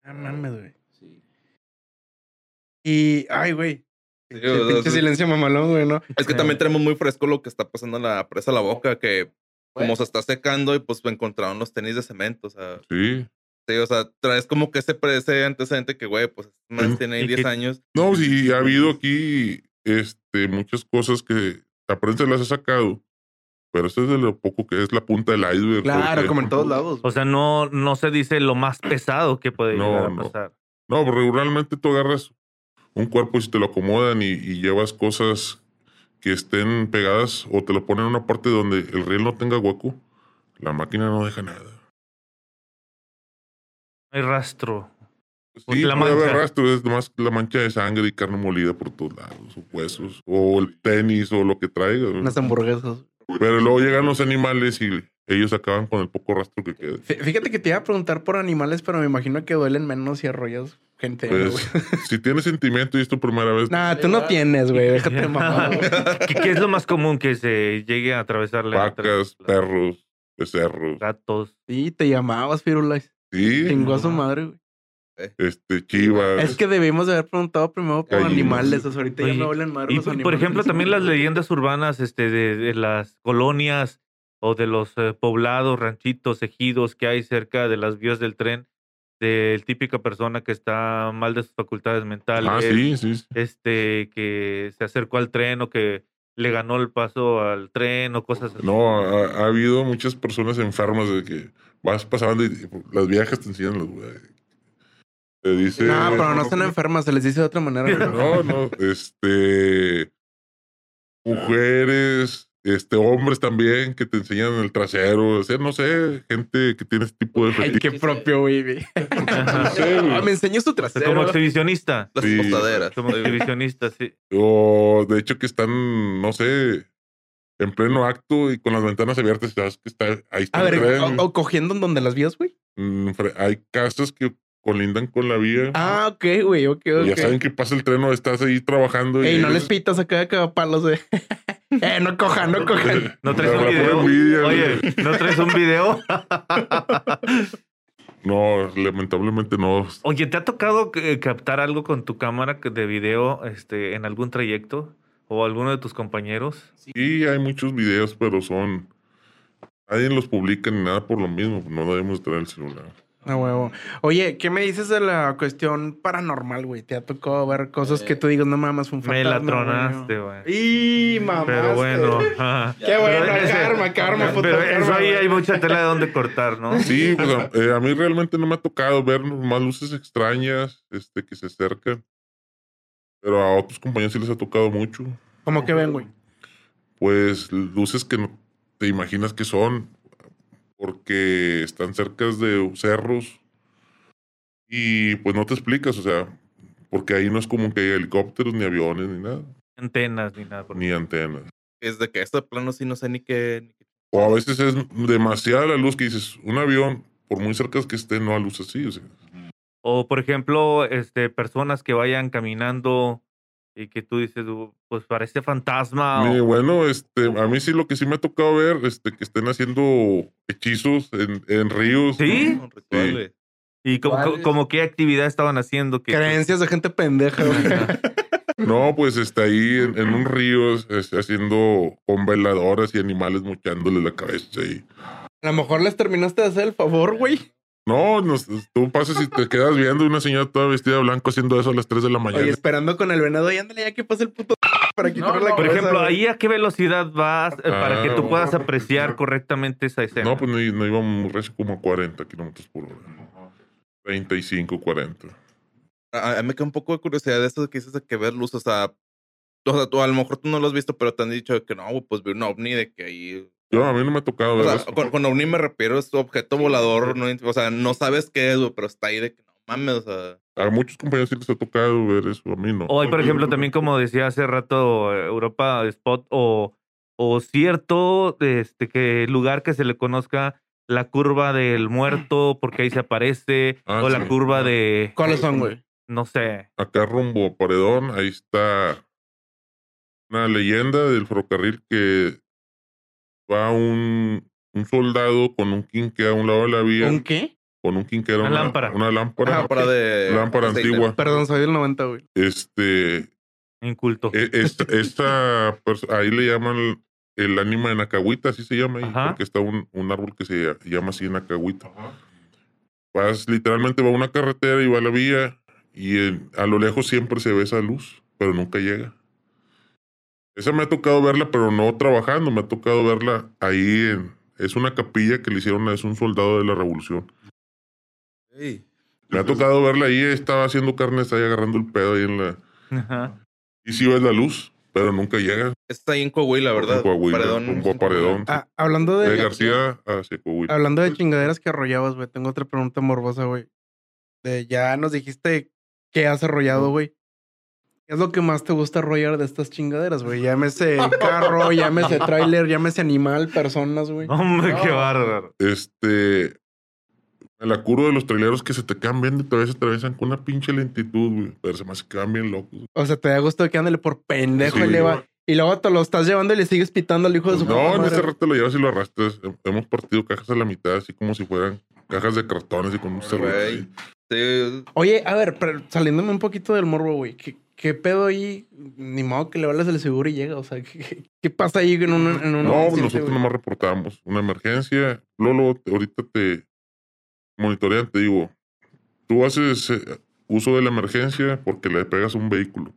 Ah, mames, güey. Sí. Y, ay, güey. Sí, Pinche, silencio mamalón, güey, ¿no? Es que también tenemos muy fresco lo que está pasando en la presa La Boca, que como se está secando y pues encontraron los tenis de cemento. O sea, Sí. sí, o sea, traes como que ese, ese antecedente que, güey, pues más Sí. tiene ahí Y 10 que- años. No, sí, ha habido aquí este, muchas cosas que la prensa las ha sacado. Pero eso es de lo poco que es la punta del iceberg. Claro, porque- como en todos lados. O sea, no, no se dice lo más pesado que puede No, llegar a no. pasar. No, pero regularmente tú agarras un cuerpo y si te lo acomodan y, y llevas cosas que estén pegadas o te lo ponen en una parte donde el riel no tenga hueco, la máquina no deja nada. No hay rastro. Sí, Pues la puede haber mancha. rastro, es nomás la mancha de sangre y carne molida por todos lados, o huesos, o el tenis, o lo que traiga. Unas hamburguesas. Pero luego llegan los animales y ellos acaban con el poco rastro que queda. Fí- Fíjate que te iba a preguntar por animales, pero me imagino que duelen menos si arrollas gente. ¿no, Pues, güey? si tienes sentimiento y es tu primera vez, Nah, tú no tienes, güey. Déjate güey. ¿Qué, qué es lo más común que se llegue a atravesarle? vacas, perros, becerros, Gatos. Sí, te llamabas, Firulais. sí, Chingó a su madre, güey. Este, chivas. Es que debimos de haber preguntado primero por Gallinas. animales. O sea, ahorita ya vuelven madre Y los por, animales. por ejemplo, también las leyendas urbanas este, de, de las colonias o de los eh, poblados, ranchitos, ejidos que hay cerca de las vías del tren, de típica persona que está mal de sus facultades mentales, Ah, sí, sí. sí. este, que se acercó al tren o que le ganó el paso al tren o cosas así. No, ha, ha habido muchas personas enfermas de que vas pasando y las viejas te enseñan los güey. Te dice. No, pero no están enfermas, se les dice de otra manera. No, no, este. Mujeres, este, hombres también que te enseñan el trasero. O sea, no sé, gente que tiene este tipo de Ay, fetiche. qué propio, güey. No sé, güey. Ah, me enseñas tu trasero. Como exhibicionista. Las Sí. postaderas. Como exhibicionista, sí. O de hecho que están, no sé, en pleno acto y con las ventanas abiertas, sabes que está ahí está A el ver, tren. o, o cogiendo en donde las vías, güey. Mm, fre- Hay casas que colindan con la vía. Ah, ok, güey, ok, y ya ok. saben que pasa el tren o estás ahí trabajando. y Ey, no ellos- les pitas acá de cagapalos, güey. eh, no cojan, no cojan. ¿No traes un video? envidia, Oye. ¿no traes un video? No, lamentablemente no. Oye, ¿te ha tocado eh, captar algo con tu cámara que- de video este, en algún trayecto? ¿O alguno de tus compañeros? Sí, hay muchos videos, pero son. Nadie los publica ni nada por lo mismo. No debemos traer el celular. A huevo. Oye, ¿qué me dices de la cuestión paranormal, güey? ¿Te ha tocado ver cosas que tú digas, no mames, fue un Me fantasma? la tronaste, güey? Y mamá. Pero bueno. Qué bueno, Pero ese- karma, karma, puto Pero karma, eso ahí hay mucha tela de donde cortar, ¿no? Sí, pues a, eh, a mí realmente no me ha tocado ver más luces extrañas este, que se acercan. Pero a otros compañeros sí les ha tocado mucho. ¿Cómo que ven, güey? Pues luces que no te imaginas que son. Porque están cerca de cerros y pues no te explicas, o sea, porque ahí no es como que hay helicópteros, ni aviones, ni nada, Antenas ni nada. por ni antenas. Es de que este plano sí no sé ni qué. ni qué- O a veces es demasiada la luz que dices, un avión, por muy cerca que esté, no a luz así. O sea, O, por ejemplo, este, personas que vayan caminando y que tú dices, "Uh, pues parece fantasma. Mi- o- bueno, este, a mí sí lo que sí me ha tocado ver, este, que estén haciendo hechizos en, en ríos. ¿Sí? no. ¿Y como, como qué actividad estaban haciendo? Que, Creencias de gente pendeja, güey. No, pues está ahí en, en un río, este, haciendo con veladoras y animales mochándole la cabeza. Y... A lo mejor les terminaste de hacer el favor, güey. No, nos- tú pasas y te quedas viendo una señora toda vestida de blanco haciendo eso a las 3 de la mañana. Oye, esperando con el venado y ándale ya que pase el puto para quitarle la Por cabeza, ejemplo, ahí a qué velocidad vas eh, para que tú Ah. puedas apreciar correctamente esa escena. no, pues no, no íbamos muy recio, como a 40 kilómetros por hora. 35, 40. A, a mí me queda un poco de curiosidad de eso que dices de que ver luz, o sea, o sea, tú, a lo mejor tú no lo has visto, pero te han dicho que no, güey, pues vi un ovni de que ahí. Yo, a mí no me ha tocado O ver sea, eso. con, con ovni me refiero a este objeto volador, no, o sea, no sabes qué es, güey, pero está ahí de que no mames, o sea. A muchos compañeros sí les ha tocado ver eso, a mí no. O hay, por ejemplo, también como decía hace rato eh, Europa Spot o, o cierto este que lugar que se le conozca la curva del muerto porque ahí se aparece Ah, o la curva de ¿Cuáles son, güey? no sé. Acá rumbo a Paredón, ahí está una leyenda del ferrocarril que va un, un soldado con un quinque a un lado de la vía, ¿Un qué? con un quinque era Una una, lámpara. Una lámpara. Lámpara de. Lámpara aceite. antigua. Perdón, soy del 90, güey. Este, Inculto. e- esta, esta ahí le llaman el ánima de Nacahuita, así se llama ahí, Ajá. porque está un, un árbol que se llama así Nacahuita. Vas, literalmente va a una carretera y va a la vía y en- a lo lejos siempre se ve esa luz, pero nunca llega. Esa me ha tocado verla, pero no trabajando, me ha tocado verla ahí en... Es una capilla que le hicieron, es un soldado de la revolución. Me ha tocado verla ahí, estaba haciendo carnes ahí agarrando el pedo ahí en la... Ajá. Y sí ves la luz, pero nunca llega. Está ahí en Coahuila, ¿verdad? En Coahuila, Paredón. a Paredón. Ah, hablando de de... García hacia Coahuila. Hablando de chingaderas que arrollabas, güey, tengo otra pregunta morbosa, güey. De, ya nos dijiste qué has arrollado, güey. ¿Qué es lo que más te gusta arrollar de estas chingaderas, güey? Llámese carro, llámese tráiler, llámese animal, personas, güey. Hombre, qué bárbaro. Este. Me la curo de los traileros que se te quedan viendo y todavía se atraviesan con una pinche lentitud, güey. Pero se me hace que quedan bien locos. O sea, te da gusto que ándale por pendejo Sí, y le va. Y luego te lo estás llevando y le sigues pitando al hijo de su No, en ese rato lo llevas y lo arrastras. Hem- Hemos partido cajas a la mitad, así como si fueran cajas de cartones y con un cerro. Sí, Oye, a ver, pero saliéndome un poquito del morbo, güey. ¿Qué, qué pedo ahí? Ni modo que le vales el seguro y llega. O sea, ¿qué, qué- pasa ahí en un, en un No, accidente, nosotros güey? nomás reportamos una emergencia. Lolo, ahorita te monitorean, te digo, tú haces eh, uso de la emergencia porque le pegas a un vehículo.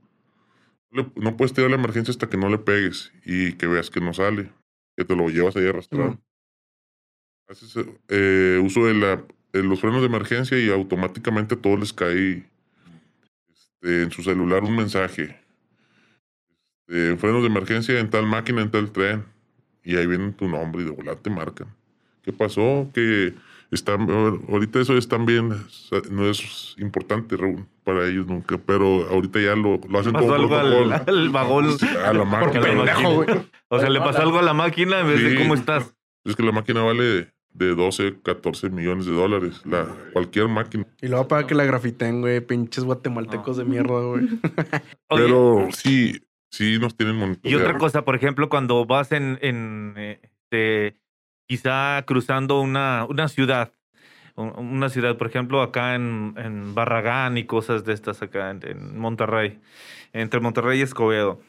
No puedes tirar la emergencia hasta que no le pegues y que veas que no sale, que te lo llevas ahí arrastrado. Haces eh, uso de, la, de los frenos de emergencia y automáticamente a todos les cae en su celular un mensaje. Este, frenos de emergencia en tal máquina, en tal tren. Y ahí viene tu nombre y de volar te marcan. ¿Qué pasó? Que están, ahorita eso es también, no es importante para ellos nunca, pero ahorita ya lo, lo hacen como algo al, al vagón. A la máquina. pendejo, güey. O sea, le pasó algo a la máquina en vez de cómo estás. Es que la máquina vale de 12, 14 millones de dólares. La, cualquier máquina. Y luego para que la grafiten, güey. Pinches guatemaltecos de mierda, güey. Oye, Pero sí, sí nos tienen Y monitoreado. otra cosa, por ejemplo, cuando vas en, en este, quizá cruzando una, una ciudad, un- una ciudad, por ejemplo, acá en, en Barragán y cosas de estas acá en, en Monterrey, entre Monterrey y Escobedo.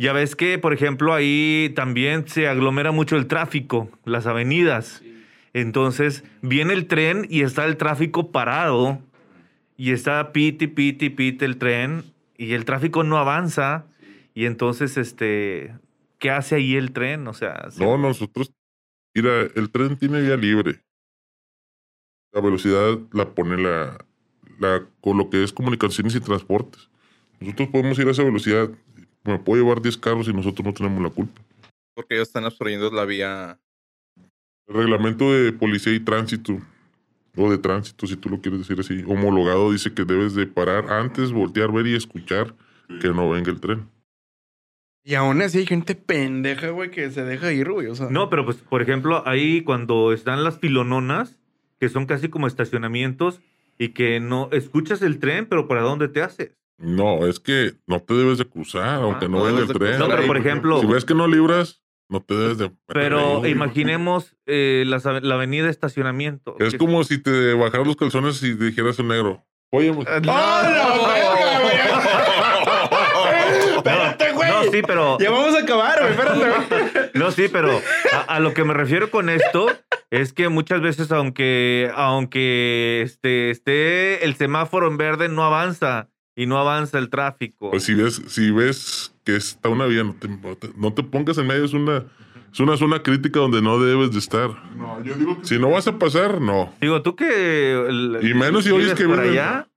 Ya ves que, por ejemplo, ahí también se aglomera mucho el tráfico, las avenidas. Entonces, viene el tren y está el tráfico parado y está piti, piti, piti el tren y el tráfico no avanza. Y entonces, este, ¿qué hace ahí el tren? O sea, se- No, nosotros, mira, el tren tiene vía libre. La velocidad la pone la, la, con lo que es comunicaciones y transportes. Nosotros podemos ir a esa velocidad. Me puedo llevar 10 carros y nosotros no tenemos la culpa. porque ellos están absorbiendo la vía. El reglamento de policía y tránsito, o de tránsito, si tú lo quieres decir así, homologado, dice que debes de parar antes, voltear, ver y escuchar que no venga el tren. Y aún así hay gente pendeja, güey, que se deja ir, güey. O sea, No, pero pues, por ejemplo, ahí cuando están las filononas, que son casi como estacionamientos, y que no escuchas el tren, pero ¿para dónde te haces? No, es que no te debes de cruzar, aunque no no venga el tren. No, pero por ejemplo, Si ves que no libras, no te debes de... pero imaginemos eh, ave- la avenida de estacionamiento. Es que- como si te bajaras los calzones y dijeras un negro. Oye, ¡Ah, la verga, güey! Espérate, güey. No, sí, pero Ya vamos a acabar, güey. Espérate, güey. No, sí, pero a, a lo que me refiero con esto es que muchas veces, aunque, aunque este, esté el semáforo en verde, no avanza y no avanza el tráfico. Pues si ves, si ves que está una vía, no te, no te- pongas en medio, es una, es una zona crítica donde no debes de estar. No, yo digo que Si no vas a pasar, no. Digo, tú que. el- Y menos si oyes que por viven- allá,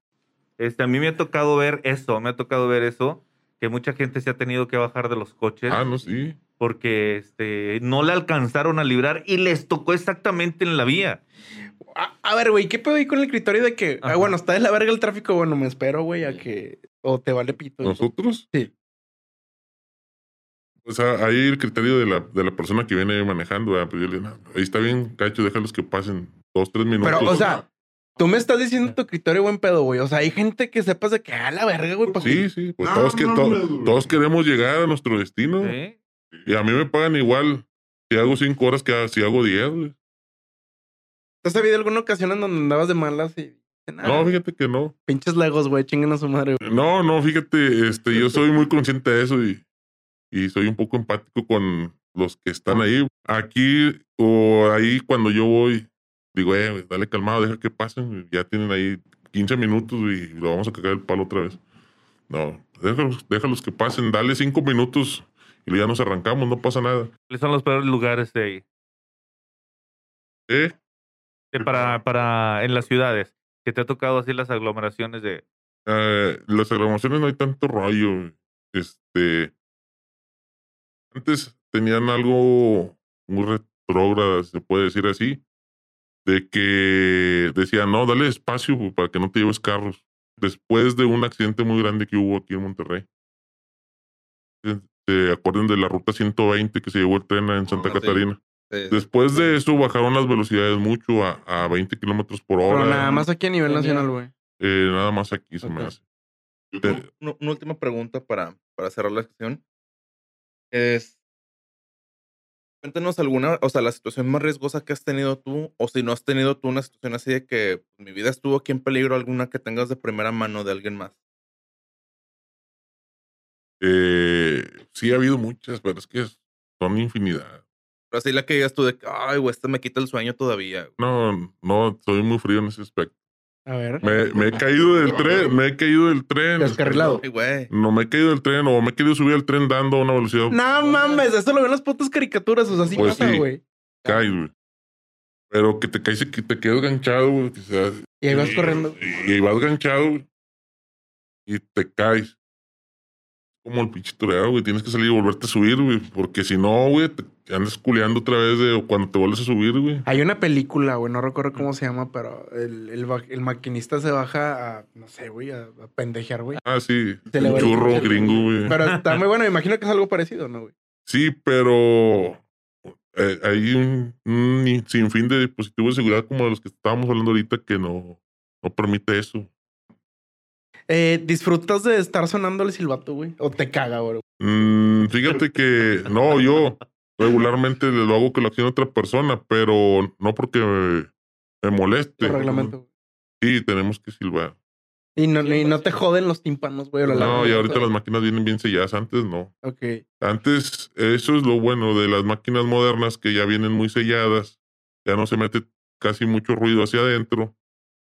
este, a mí me ha tocado ver eso, me ha tocado ver eso, que mucha gente se ha tenido que bajar de los coches Ah, no, sí. porque este, no le alcanzaron a librar y les tocó exactamente en la vía. A, a ver, güey, ¿qué pedo ahí con el criterio de que, ah, bueno, está de la verga el tráfico? Bueno, me espero, güey, a que. O te vale pito. ¿Nosotros? Sí. O sea, ahí el criterio de la, de la persona que viene manejando, ¿verdad? pues yo le digo, "No, ahí está bien, cacho, déjalos que pasen dos, tres minutos. Pero, o sea, tú me estás diciendo tu criterio buen pedo, güey. O sea, hay gente que sepas de que, a la verga, güey. pues, Sí, sí, pues No, todos, que, no, to- no, no. todos queremos llegar a nuestro destino. Y a mí me pagan igual si hago cinco horas que si hago diez. güey. ¿Te has habido alguna ocasión en donde andabas de malas y. Ah. No, fíjate que no. Pinches legos, güey, chinguen a su madre, güey. No, no, fíjate, este, yo soy muy consciente de eso y, y soy un poco empático con los que están ahí. Aquí o ahí cuando yo voy, digo, eh, dale calmado, deja que pasen. Ya tienen ahí 15 minutos y lo vamos a cagar el palo otra vez. No, déjalos, déjalos que pasen, dale cinco minutos y ya nos arrancamos, no pasa nada. ¿Cuáles son los peores lugares de ahí? ¿Eh? Eh, para, para en las ciudades, que te ha tocado así las aglomeraciones de... Eh, las aglomeraciones no hay tanto rollo. Este. Antes tenían algo muy retrógrado, se puede decir así. De que decían, no, dale espacio pues, para que no te lleves carros. Después de un accidente muy grande que hubo aquí en Monterrey. ¿Se acuerdan de la ruta 120 que se llevó el tren en Santa. Catarina? Sí, sí. Después de eso bajaron las velocidades mucho a, a 20 kilómetros por hora. Pero nada más aquí a nivel nacional, güey. Eh, nada más aquí se me hace. Una, una última pregunta para, para cerrar la sesión. Es. Cuéntanos alguna, o sea, la situación más riesgosa que has tenido tú, o si no has tenido tú una situación así de que pues, mi vida estuvo aquí en peligro, alguna que tengas de primera mano de alguien más. Eh, sí ha habido muchas, pero es que son infinidad. Pero así la que digas tú de que, ay, güey, esta me quita el sueño todavía. güey". No, no, soy muy frío en ese aspecto. A ver. Me, me he caído del tren, me he caído del tren. Descarrilado. No me he caído del tren o me he querido subir al tren dando a una velocidad. No mames, eso lo ven las putas caricaturas, o sea, así Pues pasa, sí. güey. Caes, güey. Pero que te caes y que te quedas ganchado, güey. Y ahí vas corriendo. Y, y vas ganchado, güey. Y te caes. Como el pinche torero, güey. Tienes que salir y volverte a subir, güey. Porque si no, güey, te andas culeando otra vez de cuando te vuelves a subir, güey. Hay una película, güey, no recuerdo cómo se llama, pero el, el, maquinista se baja a, no sé, güey, a, a pendejear, güey. Ah, sí. Se Un churro gringo, güey. Pero está muy bueno, me imagino que es algo parecido, ¿no, güey? Sí, pero eh, hay un, un sinfín de dispositivos de seguridad como los que estábamos hablando ahorita que no, no permite eso. Eh, ¿Disfrutas de estar sonando el silbato, güey? ¿O te caga, güey? Mm, fíjate que no, yo regularmente lo hago que lo accione otra persona, pero no porque me, me moleste. El reglamento. Sí, tenemos que silbar. Y no, y no te joden los tímpanos, güey. la No, y ahorita las máquinas vienen bien selladas, antes no. Ok. Antes, eso es lo bueno de las máquinas modernas que ya vienen muy selladas, ya no se mete casi mucho ruido hacia adentro,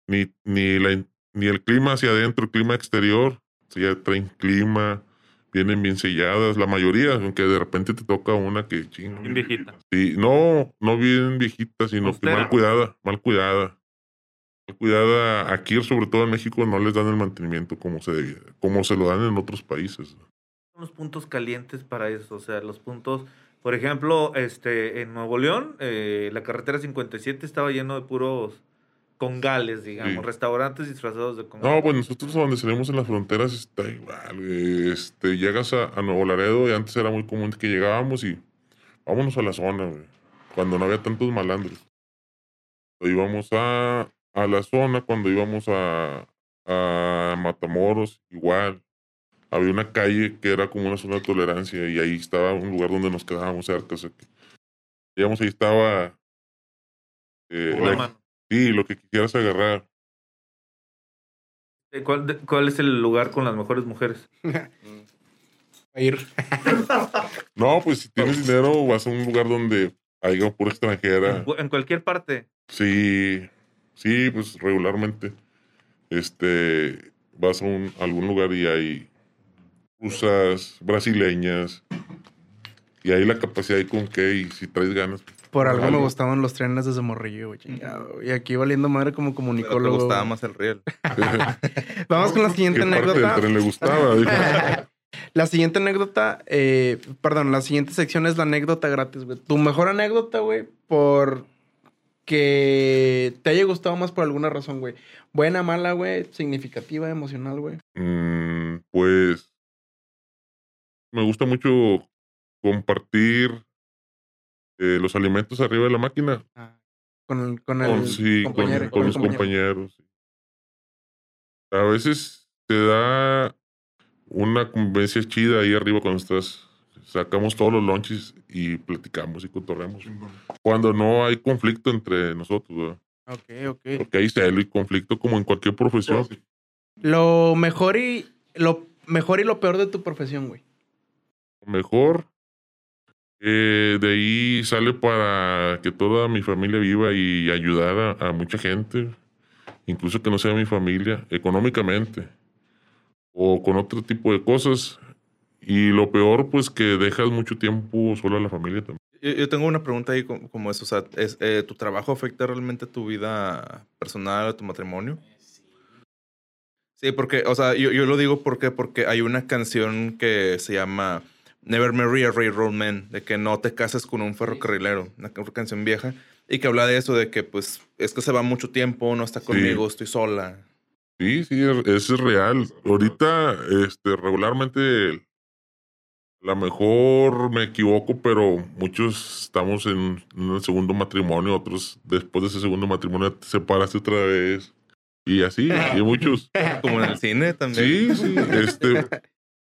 ni, ni, la, ni el clima hacia adentro, el clima exterior, sea, ya traen clima, vienen bien selladas, la mayoría, aunque de repente te toca una que chingo. Bien viejita. Sí, no, no bien viejita, sino que mal cuidada, mal cuidada. Mal cuidada, aquí sobre todo en México no les dan el mantenimiento como se debía, como se lo dan en otros países. Los puntos calientes para eso, o sea, los puntos, Por ejemplo, este, en Nuevo León, eh, la carretera 57 estaba lleno de puros congales, digamos, Sí. restaurantes disfrazados de congales. No, pues nosotros donde salimos en las fronteras está igual. Este, llegas a, a Nuevo Laredo y antes era muy común que llegábamos y vámonos a la zona, güey, cuando no había tantos malandros. Íbamos a, a la zona cuando íbamos a, a Matamoros, igual. Había una calle que era como una zona de tolerancia y ahí estaba un lugar donde nos quedábamos cerca. O sea que, digamos, ahí estaba... eh, La. Sí, lo que quisieras agarrar. ¿Cuál, de- ¿Cuál es el lugar con las mejores mujeres? A ir. No, pues si tienes dinero, vas a un lugar donde haya pura extranjera. En, en cualquier parte. Sí, sí, pues regularmente. Este, vas a un, algún lugar y hay rusas, brasileñas. Y ahí la capacidad hay con qué, y si traes ganas. Por algo me gustaban los trenes desde morrillo, güey. chingado. Y aquí valiendo madre como Pero te comunicólogo. gustaba más el riel. Vamos con la siguiente ¿Qué parte del anécdota. tren le gustaba? Dijo. La siguiente anécdota, eh, perdón, la siguiente sección es la anécdota gratis, güey. Tu mejor anécdota, güey, por que te haya gustado más por alguna razón, güey. Buena, mala, güey, significativa, emocional, güey. Mm, pues me gusta mucho compartir eh, los alimentos arriba de la máquina. Con el, con el Con, sí, con, con los compañero. compañeros. A veces te da una convivencia chida ahí arriba cuando estás. Sacamos todos los lunches y platicamos y cotorreamos. Cuando no hay conflicto entre nosotros, ¿verdad? Ok, ok. porque hay celo y conflicto como en cualquier profesión. Lo mejor y lo mejor y lo peor de tu profesión, güey. Mejor. Eh, de ahí sale para que toda mi familia viva y ayudar a, mucha gente, incluso que no sea mi familia, económicamente o con otro tipo de cosas. Y lo peor, pues que dejas mucho tiempo solo a la familia también. Yo, tengo una pregunta ahí como, eso. O sea, eh, ¿tu trabajo afecta realmente tu vida personal, tu matrimonio? Sí, porque, o sea, yo, yo lo digo porque, porque hay una canción que se llama Never Marry a Railroad Man, de que no te cases con un ferrocarrilero, una ca- canción vieja, y que habla de eso, de que pues es que se va mucho tiempo, no está conmigo, estoy sola. Sí, sí, es- eso es real. Ahorita, este, regularmente, a lo mejor me equivoco, pero muchos estamos en un segundo matrimonio, otros después de ese segundo matrimonio te separaste otra vez. Y así, y muchos. Como en el cine también. Sí, sí, este,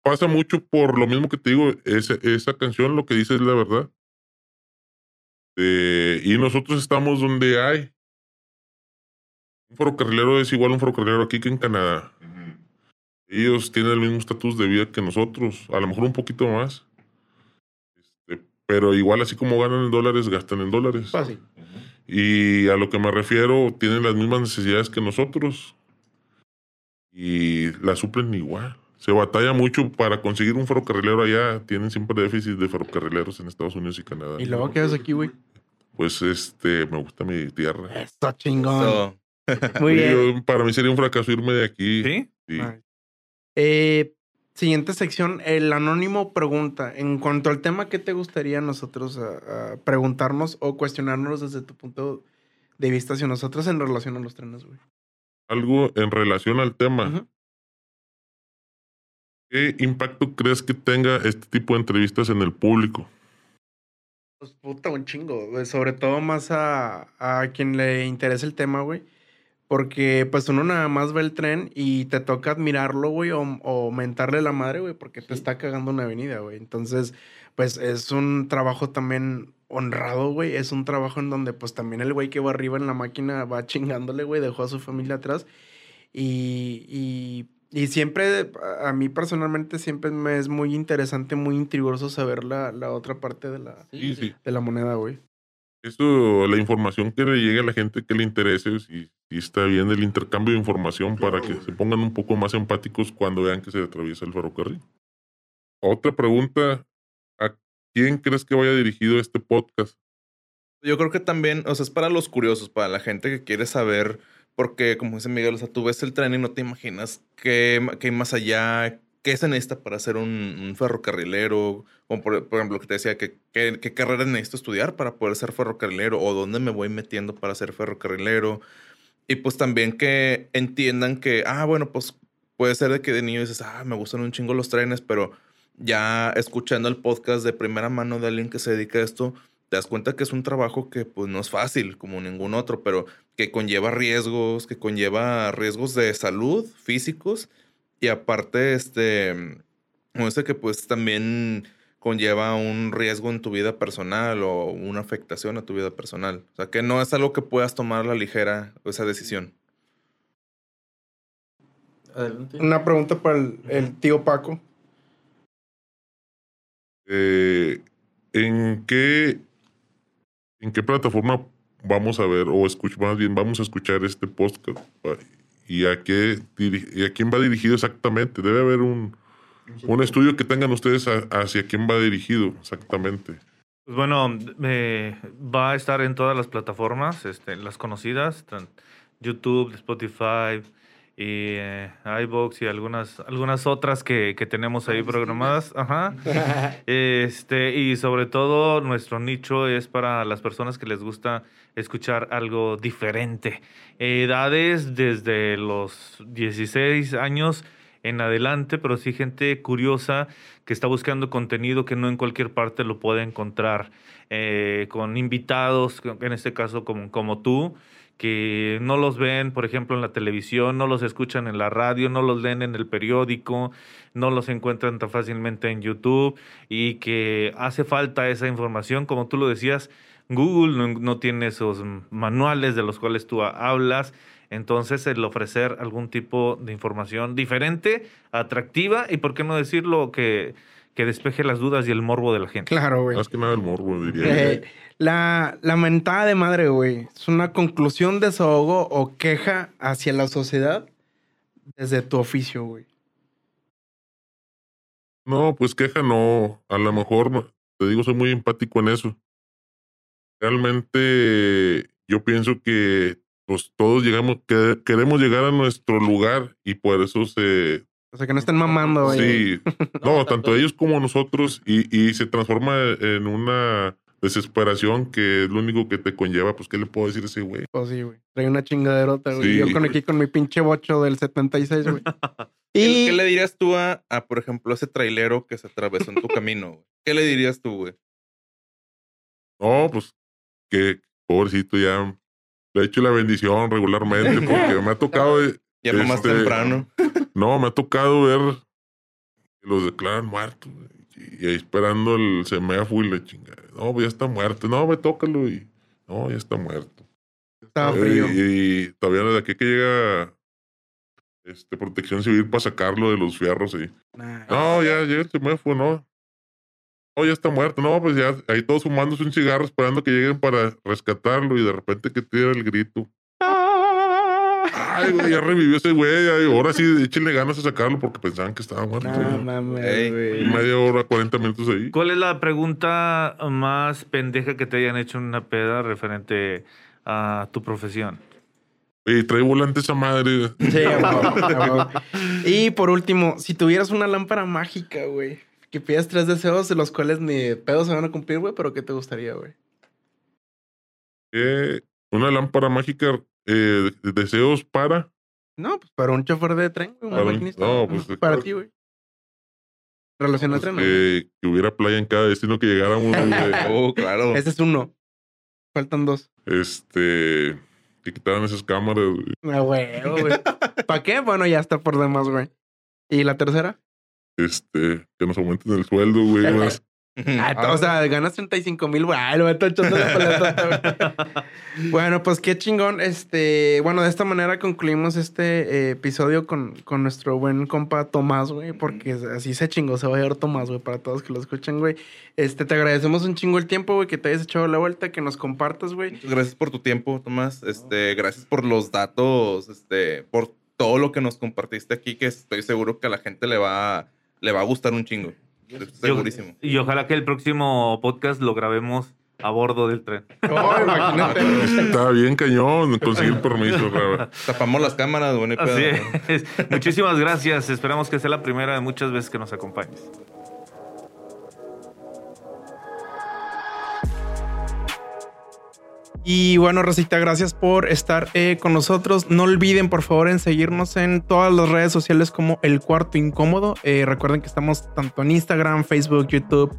pasa mucho por lo mismo que te digo, esa, esa canción lo que dice es la verdad. Eh, y nosotros estamos donde hay. Un ferrocarrilero es igual a un ferrocarrilero aquí que en Canadá. Ellos tienen el mismo estatus de vida que nosotros, a lo mejor un poquito más. Este, pero igual, así como ganan en dólares, gastan en dólares. Fácil. Y a lo que me refiero, tienen las mismas necesidades que nosotros. Y las suplen igual. Se batalla mucho para conseguir un ferrocarrilero allá. Tienen siempre déficit de ferrocarrileros en Estados Unidos y Canadá. Y luego quedas aquí, güey. Pues este, me gusta mi tierra. Está chingón. So, Muy Y bien. yo- para mí sería un fracaso irme de aquí. ¿Sí? Eh, siguiente sección, el anónimo pregunta. En cuanto al tema, ¿qué te gustaría a nosotros a- a preguntarnos o cuestionarnos desde tu punto de vista hacia nosotros en relación a los trenes, güey? Algo en relación al tema. ¿Qué impacto crees que tenga este tipo de entrevistas en el público? Pues puta, un chingo, güey. Sobre todo más a, a quien le interesa el tema, güey. Porque pues uno nada más ve el tren y te toca admirarlo, güey, o, o mentarle la madre, güey, porque te está cagando una avenida, güey. Entonces, pues es un trabajo también honrado, güey. Es un trabajo en donde pues también el güey que va arriba en la máquina va chingándole, güey, dejó a su familia atrás. Y, y, y siempre, a mí personalmente, siempre me es muy interesante, muy intrigoso saber la, la otra parte de la, Sí, sí. de la moneda, güey. Eso, la información que le llegue a la gente que le interese, si, si está bien el intercambio de información para que se pongan un poco más empáticos cuando vean que se atraviesa el ferrocarril. Otra pregunta, ¿a quién crees que vaya dirigido este podcast? Yo creo que también, o sea, es para los curiosos, para la gente que quiere saber, porque como dice Miguel, o sea, tú ves el tren y no te imaginas qué, qué hay más allá, qué se necesita para ser un, un ferrocarrilero, como por, por ejemplo, que te decía, que, que- qué carrera necesito estudiar para poder ser ferrocarrilero o dónde me voy metiendo para ser ferrocarrilero. Y pues también que entiendan que, ah, bueno, pues puede ser de que de niño dices, ah, me gustan un chingo los trenes, pero ya escuchando el podcast de primera mano de alguien que se dedica a esto, te das cuenta que es un trabajo que pues no es fácil como ningún otro, pero que conlleva riesgos, que conlleva riesgos de salud físicos y aparte este, como dice que pues también conlleva un riesgo en tu vida personal o una afectación a tu vida personal. O sea, que no es algo que puedas tomar a la ligera esa decisión. Adelante. Una pregunta para el, el tío Paco. Eh, ¿En qué en qué plataforma vamos a ver o escuch- más bien vamos a escuchar este podcast Pa- y a qué y a quién va dirigido exactamente? Debe haber un un estudio que tengan ustedes hacia quién va dirigido exactamente. Pues bueno, eh, va a estar en todas las plataformas, este, las conocidas, YouTube, Spotify, y eh, iVoox y algunas, algunas otras que, que tenemos ahí programadas. Ajá. Este, y sobre todo nuestro nicho es para las personas que les gusta escuchar algo diferente. Edades desde los 16 años en adelante, pero sí gente curiosa que está buscando contenido que no en cualquier parte lo puede encontrar. Eh, con invitados, en este caso como, como tú, que no los ven, por ejemplo, en la televisión, no los escuchan en la radio, no los leen en el periódico, no los encuentran tan fácilmente en YouTube y que hace falta esa información, como tú lo decías, Google no, tiene esos manuales de los cuales tú hablas, entonces el ofrecer algún tipo de información diferente, atractiva y, por qué no decirlo, que, que despeje las dudas y el morbo de la gente. Claro, güey. Más que nada el morbo, diría. Eh, la, la mentada de madre, güey, es una conclusión, desahogo o queja hacia la sociedad desde tu oficio, güey. No, pues queja no. A lo mejor, te digo, soy muy empático en eso. Realmente yo pienso que pues todos llegamos, que queremos llegar a nuestro lugar y por eso se... O sea, que no estén mamando, güey. Sí, no, tanto ellos como nosotros y, y se transforma en una desesperación que es lo único que te conlleva, pues, ¿qué le puedo decir a ese güey? Pues sí, güey. Trae una chingaderota, güey. Sí, Yo con güey. aquí con mi pinche bocho del 76, güey. ¿Qué, y qué le dirías tú a, a, por ejemplo, ese trailero que se atravesó en tu camino? güey? ¿Qué le dirías tú, güey? No, pues, que pobrecito ya le he hecho la bendición regularmente porque me ha tocado... Ya más Este- temprano. No, me ha tocado ver que los declaran muertos. Y, ahí esperando el semáforo y la chingada. No, pues ya está muerto. No, me tócalo y. No, ya está muerto. estaba Eh, frío. Y, y todavía de aquí que llega este, protección civil para sacarlo de los fierros. Y, Nah. no, ya, ya el semáforo, no. No, ya está muerto. No, pues ya ahí todos fumándose un cigarro esperando que lleguen para rescatarlo y de repente que tira el grito. Ay, güey, ya revivió ese güey. ay, Ahora sí, échenle ganas a sacarlo porque pensaban que estaba muerto. No mames, güey. media hora, 40 minutos ahí. ¿Cuál es la pregunta más pendeja que te hayan hecho en una peda referente a tu profesión? Y trae volante esa madre. Sí, a huevo, a huevo. Y por último, si tuvieras una lámpara mágica, güey, que pidas tres deseos de los cuales ni de pedo se van a cumplir, güey, pero ¿qué te gustaría, güey? Eh, una lámpara mágica, eh, de- deseos para. No, pues para un chofer de tren, güey, un maquinista. no, pues, para ti, güey. Relación pues, tren, ¿no? eh, que hubiera playa en cada destino que llegáramos. güey. Oh, claro. Ese es uno. Faltan dos. este. Que quitaran esas cámaras. güey. Ah, huevo, güey. ¿Para qué? Bueno, ya está por demás, güey. ¿Y la tercera? Este. Que nos aumenten el sueldo, güey. Más. Ah, o sea, ganas 35 mil, güey. Ay, lo meto echando la güey. Bueno, pues qué chingón. Este, bueno, de esta manera concluimos este eh, episodio con, con nuestro buen compa Tomás, güey, porque así se chingó, se va a llevar Tomás, güey, para todos que lo escuchan, güey. Este, te agradecemos un chingo el tiempo, güey, que te hayas echado la vuelta, que nos compartas, güey. Gracias por tu tiempo, Tomás. Este, gracias por los datos, este, por todo lo que nos compartiste aquí, que estoy seguro que a la gente le va, le va a gustar un chingo. Estoy Yo- segurísimo. y ojalá que el próximo podcast lo grabemos a bordo del tren. Oh, imagínate. Está bien cañón conseguir permiso, claro. Tapamos las cámaras, güey. no hay Así pedo. es. Muchísimas gracias. Esperamos que sea la primera de muchas veces que nos acompañes. Y bueno, Rosita, gracias por estar eh, con nosotros. No olviden, por favor, en seguirnos en todas las redes sociales como El Cuarto Incómodo. Eh, recuerden que estamos tanto en Instagram, Facebook, YouTube,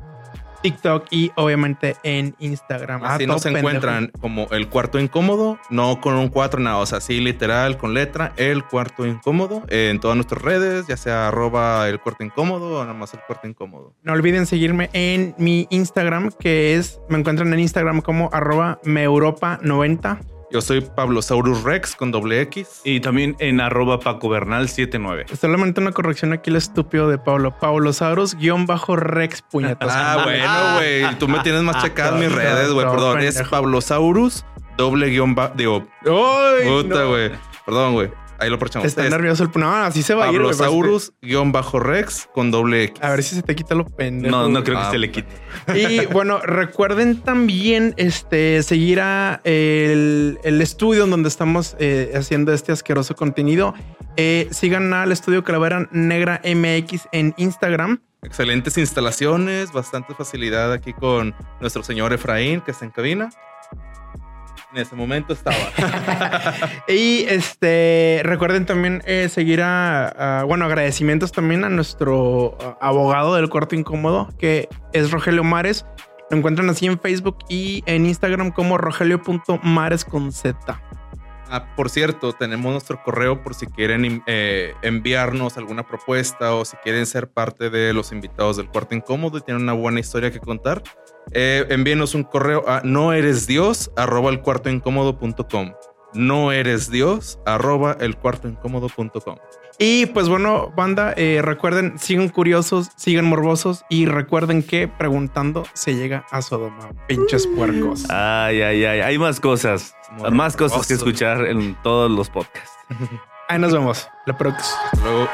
TikTok y obviamente en Instagram. Ah, Así todo nos pendejo. encuentran como el cuarto incómodo, no con un cuatro, nada, o sea, sí literal con letra, el cuarto incómodo, eh, en todas nuestras redes, ya sea arroba el cuarto incómodo o nada más el cuarto incómodo. No olviden seguirme en mi Instagram, que es, me encuentran en Instagram como arroba meuropa90. Yo soy Pablo Saurus Rex con doble X. Y también en arroba Paco Bernal 79. Solamente una corrección aquí, el estúpido de Pablo. Paulosaurus guion bajo Rex puñetas. Ah, bueno, güey. Tú me tienes más checado en mis no, redes, güey. no, Perdón, es pendejo. Pablo Saurus, doble guion bajo. Digo, ¡Ay, puta, no! güey. Perdón, güey. Ahí lo aprovechamos. Está Es nervioso el... No, así se va a ir. guion bajo Rex con doble X. A ver si se te quita lo pendejo. No, no creo que Ah, se le quite. Y bueno, recuerden también este, seguir a el, el estudio en donde estamos eh, haciendo este asqueroso contenido. Eh, sigan al estudio Calavera Negra MX en Instagram. Excelentes instalaciones, bastante facilidad aquí con nuestro señor Efraín, que está en cabina. En ese momento estaba. Y este recuerden también eh, seguir a, bueno, agradecimientos también a nuestro abogado del cuarto incómodo, que es Rogelio Mares. Lo encuentran así en Facebook y en Instagram como rogelio.mares con Z. Ah, por cierto, tenemos nuestro correo por si quieren eh, enviarnos alguna propuesta o si quieren ser parte de los invitados del cuarto incómodo y tienen una buena historia que contar. Eh, envíenos un correo a arroba el. No eres Dios arroba el cuarto incómodo.com. Y pues bueno, banda, eh, recuerden, sigan curiosos, sigan morbosos y recuerden que preguntando se llega a Sodoma. Pinches puercos. Ay, ay, ay. Hay más cosas. Más cosas que escuchar en todos los podcasts. Ahí nos vemos. La próxima. Hasta luego.